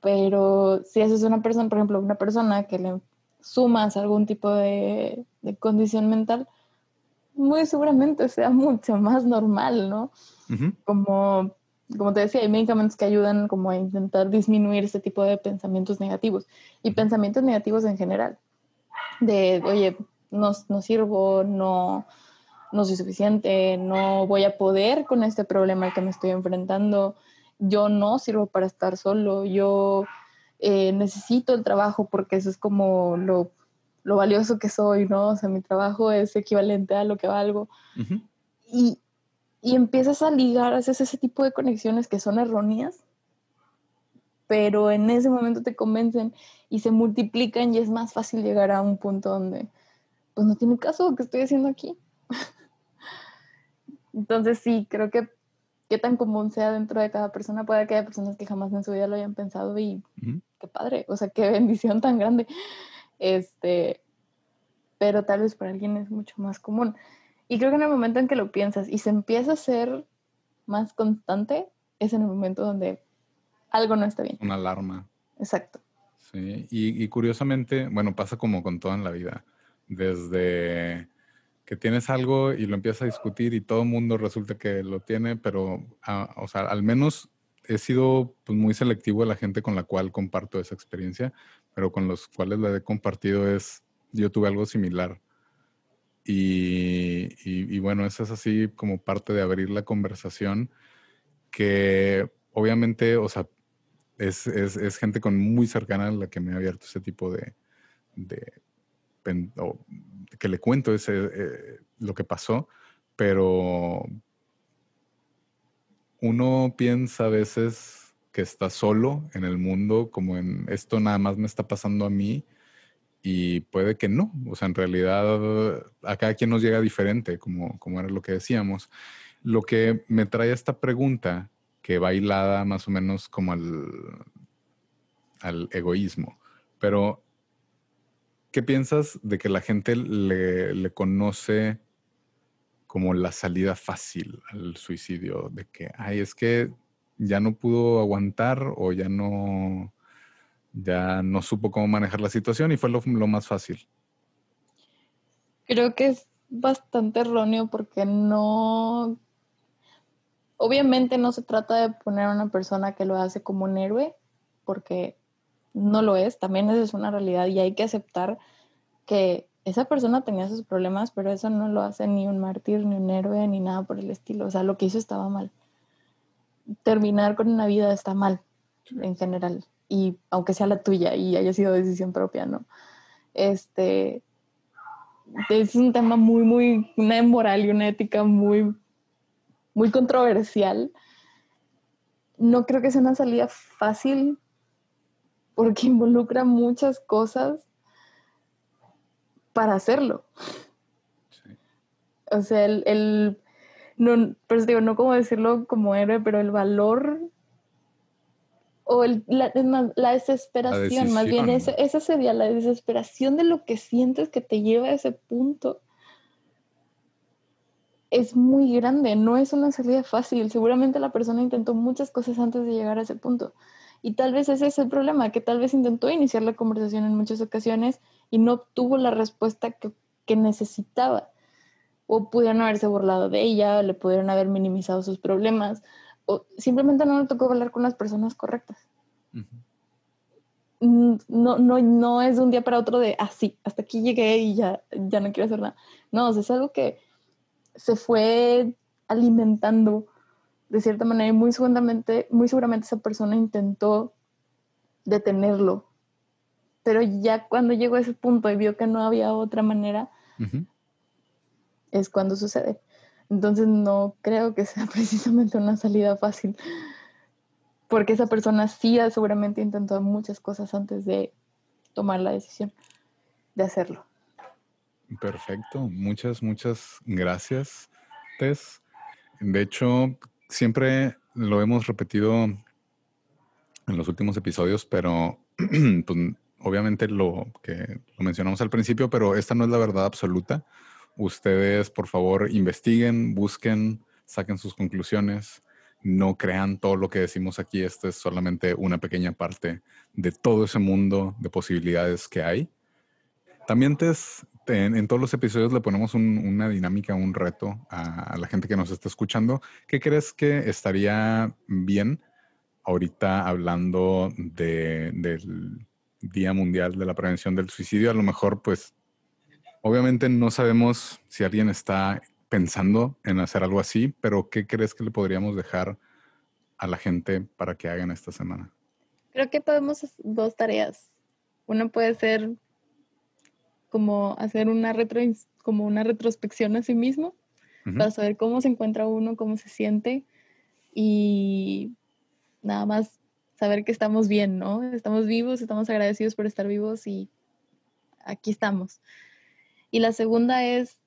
Pero si haces una persona, por ejemplo, una persona que le sumas algún tipo de, de condición mental, muy seguramente sea mucho más normal, ¿no? Como como te decía, hay medicamentos que ayudan como a intentar disminuir ese tipo de pensamientos negativos y pensamientos negativos en general. De, oye, no, no sirvo, no, no soy suficiente, no voy a poder con este problema que me estoy enfrentando, yo no sirvo para estar solo, yo eh, necesito el trabajo porque eso es como lo, lo, valioso que soy, ¿no? O sea, mi trabajo es equivalente a lo que valgo. Y y empiezas a ligar, haces ese tipo de conexiones que son erróneas, pero en ese momento te convencen y se multiplican y es más fácil llegar a un punto donde, pues no tiene caso lo que estoy haciendo aquí. Entonces sí, creo que qué tan común sea dentro de cada persona, puede que haya personas que jamás en su vida lo hayan pensado y qué padre, o sea, qué bendición tan grande. Este, pero tal vez para alguien es mucho más común. Y creo que en el momento en que lo piensas y se empieza a ser más constante, es en el momento donde algo no está bien. Una alarma. Exacto. Sí, y, curiosamente, bueno, pasa como con todo en la vida. Desde que tienes algo y lo empiezas a discutir y todo el mundo resulta que lo tiene, pero, ah, o sea, al menos he sido pues, muy selectivo de la gente con la cual comparto esa experiencia, pero con los cuales la he compartido es, yo tuve algo similar. Y, bueno, eso es así como parte de abrir la conversación, que obviamente, o sea, es, gente con muy cercana a la que me ha abierto ese tipo de, que le cuento ese, eh, lo que pasó, pero uno piensa a veces que está solo en el mundo, como en esto nada más me está pasando a mí y puede que no. O sea, en realidad a cada quien nos llega diferente, como, como era lo que decíamos. Lo que me trae esta pregunta, que va más o menos como al, al egoísmo, pero ¿qué piensas de que la gente le, conoce como la salida fácil al suicidio? De que, ay, es que ya no pudo aguantar o ya no ya no supo cómo manejar la situación y fue lo más fácil. Creo que es bastante erróneo porque no, obviamente no se trata de poner a una persona que lo hace como un héroe, porque no lo es, también es una realidad y hay que aceptar que esa persona tenía sus problemas, pero eso no lo hace ni un mártir, ni un héroe, ni nada por el estilo. O sea, lo que hizo estaba mal. Terminar con una vida está mal, en general. Y aunque sea la tuya y haya sido decisión propia, ¿no? Este, es un tema muy, muy, una moral y una ética muy, muy controversial. No creo que sea una salida fácil porque involucra muchas cosas para hacerlo. O sea, el, no, pero digo, no como decirlo como héroe, pero el valor o la, desesperación, más bien esa, esa sería la desesperación de lo que sientes que te lleva a ese punto. Es muy grande, no es una salida fácil. Seguramente la persona intentó muchas cosas antes de llegar a ese punto. Y tal vez ese es el problema, que tal vez intentó iniciar la conversación en muchas ocasiones y no tuvo la respuesta que, que necesitaba. O pudieron haberse burlado de ella, le pudieron haber minimizado sus problemas, o simplemente no le tocó hablar con las personas correctas. Mm, no, no, no es de un día para otro de, ah, sí, hasta aquí llegué y ya, ya no quiero hacer nada. No, es algo que se fue alimentando de cierta manera y muy seguramente, muy seguramente esa persona intentó detenerlo. Pero ya cuando llegó a ese punto y vio que no había otra manera, es cuando sucede. Entonces no creo que sea precisamente una salida fácil, porque esa persona sí seguramente intentó muchas cosas antes de tomar la decisión de hacerlo. Perfecto, muchas, muchas gracias, Tess. De hecho, siempre lo hemos repetido en los últimos episodios, pero pues, obviamente lo que lo mencionamos al principio, pero esta no es la verdad absoluta. Ustedes, por favor, investiguen, busquen, saquen sus conclusiones. No crean todo lo que decimos aquí. Esto es solamente una pequeña parte de todo ese mundo de posibilidades que hay. También te, en, todos los episodios le ponemos una dinámica, un reto a, la gente que nos está escuchando. ¿Qué crees que estaría bien ahorita hablando del Día Mundial de la Prevención del Suicidio? A lo mejor, pues, Obviamente no sabemos si alguien está pensando en hacer algo así, pero ¿qué crees que le podríamos dejar a la gente para que hagan esta semana? Creo que podemos dos tareas. Una puede ser como hacer una retro, como una retrospección a sí mismo para saber cómo se encuentra uno, cómo se siente y nada más saber que estamos bien, ¿no? Estamos vivos, estamos agradecidos por estar vivos y aquí estamos. Y la segunda es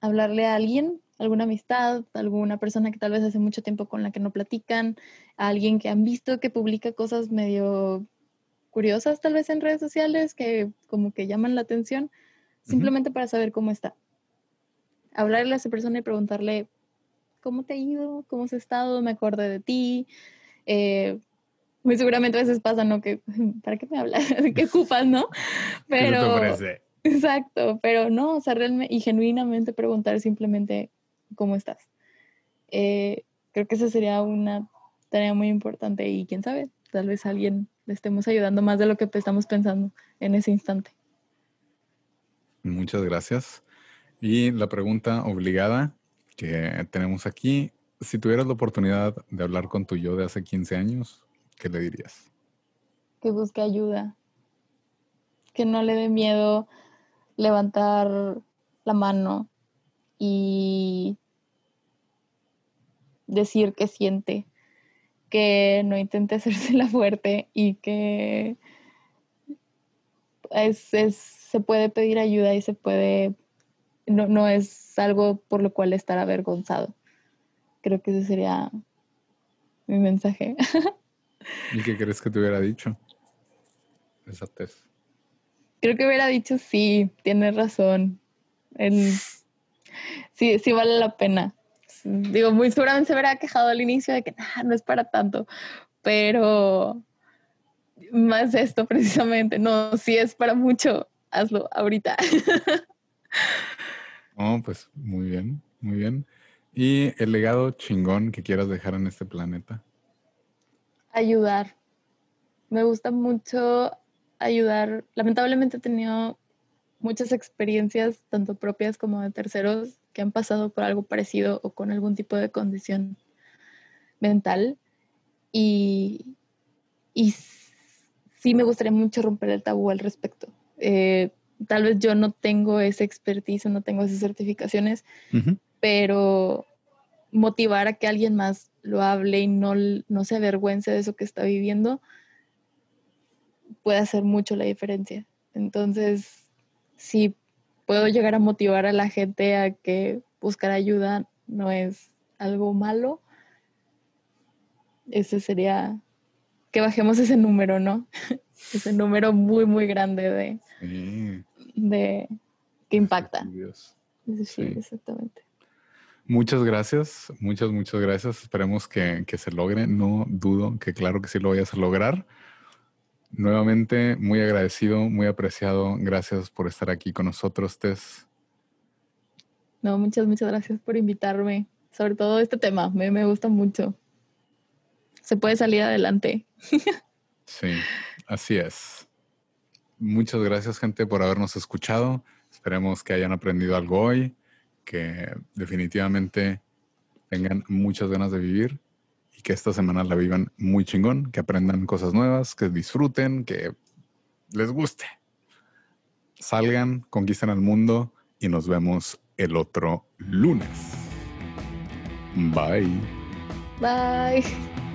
hablarle a alguien, alguna amistad, alguna persona que tal vez hace mucho tiempo con la que no platican, a alguien que han visto que publica cosas medio curiosas tal vez en redes sociales que como que llaman la atención, simplemente para saber cómo está. Hablarle a esa persona y preguntarle, ¿cómo te ha ido? ¿Cómo has estado? Me acordé de ti. Eh, muy seguramente a veces pasa, ¿no? Que, ¿para qué me hablas? ¿Qué ocupas, no? Pero... ¿Qué Exacto, pero no, o sea, realmente y genuinamente preguntar simplemente cómo estás. Eh, creo que esa sería una tarea muy importante y quién sabe, tal vez a alguien le estemos ayudando más de lo que estamos pensando en ese instante. Muchas gracias. Y la pregunta obligada que tenemos aquí, si tuvieras la oportunidad de hablar con tu yo de hace 15 años, ¿qué le dirías? Que busque ayuda, que no le dé miedo levantar la mano y decir que siente, que no intente hacerse la fuerte y que se puede pedir ayuda y se puede, no, no es algo por lo cual estar avergonzado. Creo que ese sería mi mensaje. ¿Y qué crees que te hubiera dicho? Esa creo que hubiera dicho sí, tienes razón. sí, sí vale la pena. Digo, muy seguramente se hubiera quejado al inicio de que no es para tanto, pero más esto precisamente. No, si es para mucho, hazlo ahorita. Oh, pues muy bien, muy bien. ¿Y el legado chingón que quieras dejar en este planeta? Ayudar. Me gusta mucho ayudar. Lamentablemente he tenido muchas experiencias, tanto propias como de terceros, que han pasado por algo parecido o con algún tipo de condición mental. Y, y sí me gustaría mucho romper el tabú al respecto. Eh, tal vez yo no tengo esa expertise, no tengo esas certificaciones, pero motivar a que alguien más lo hable y no, no se avergüence de eso que está viviendo puede hacer mucho la diferencia. Entonces, si puedo llegar a motivar a la gente a que buscar ayuda no es algo malo, ese sería que bajemos ese número, ¿no? ese número muy, muy grande de, de que impacta. Sí, exactamente. Muchas gracias, muchas, muchas gracias. Esperemos que, que, se logre. No dudo que claro que sí lo vayas a lograr. Nuevamente, muy agradecido, muy apreciado. Gracias por estar aquí con nosotros, Tess. No, muchas, muchas gracias por invitarme. Sobre todo este tema, me, me gusta mucho se puede salir adelante. sí, así es. Muchas gracias, gente, por habernos escuchado. Esperemos que hayan aprendido algo hoy, que definitivamente tengan muchas ganas de vivir y que esta semana la vivan muy chingón, que aprendan cosas nuevas, que disfruten, que les guste. Salgan, conquisten al mundo y nos vemos el otro lunes. Bye. Bye.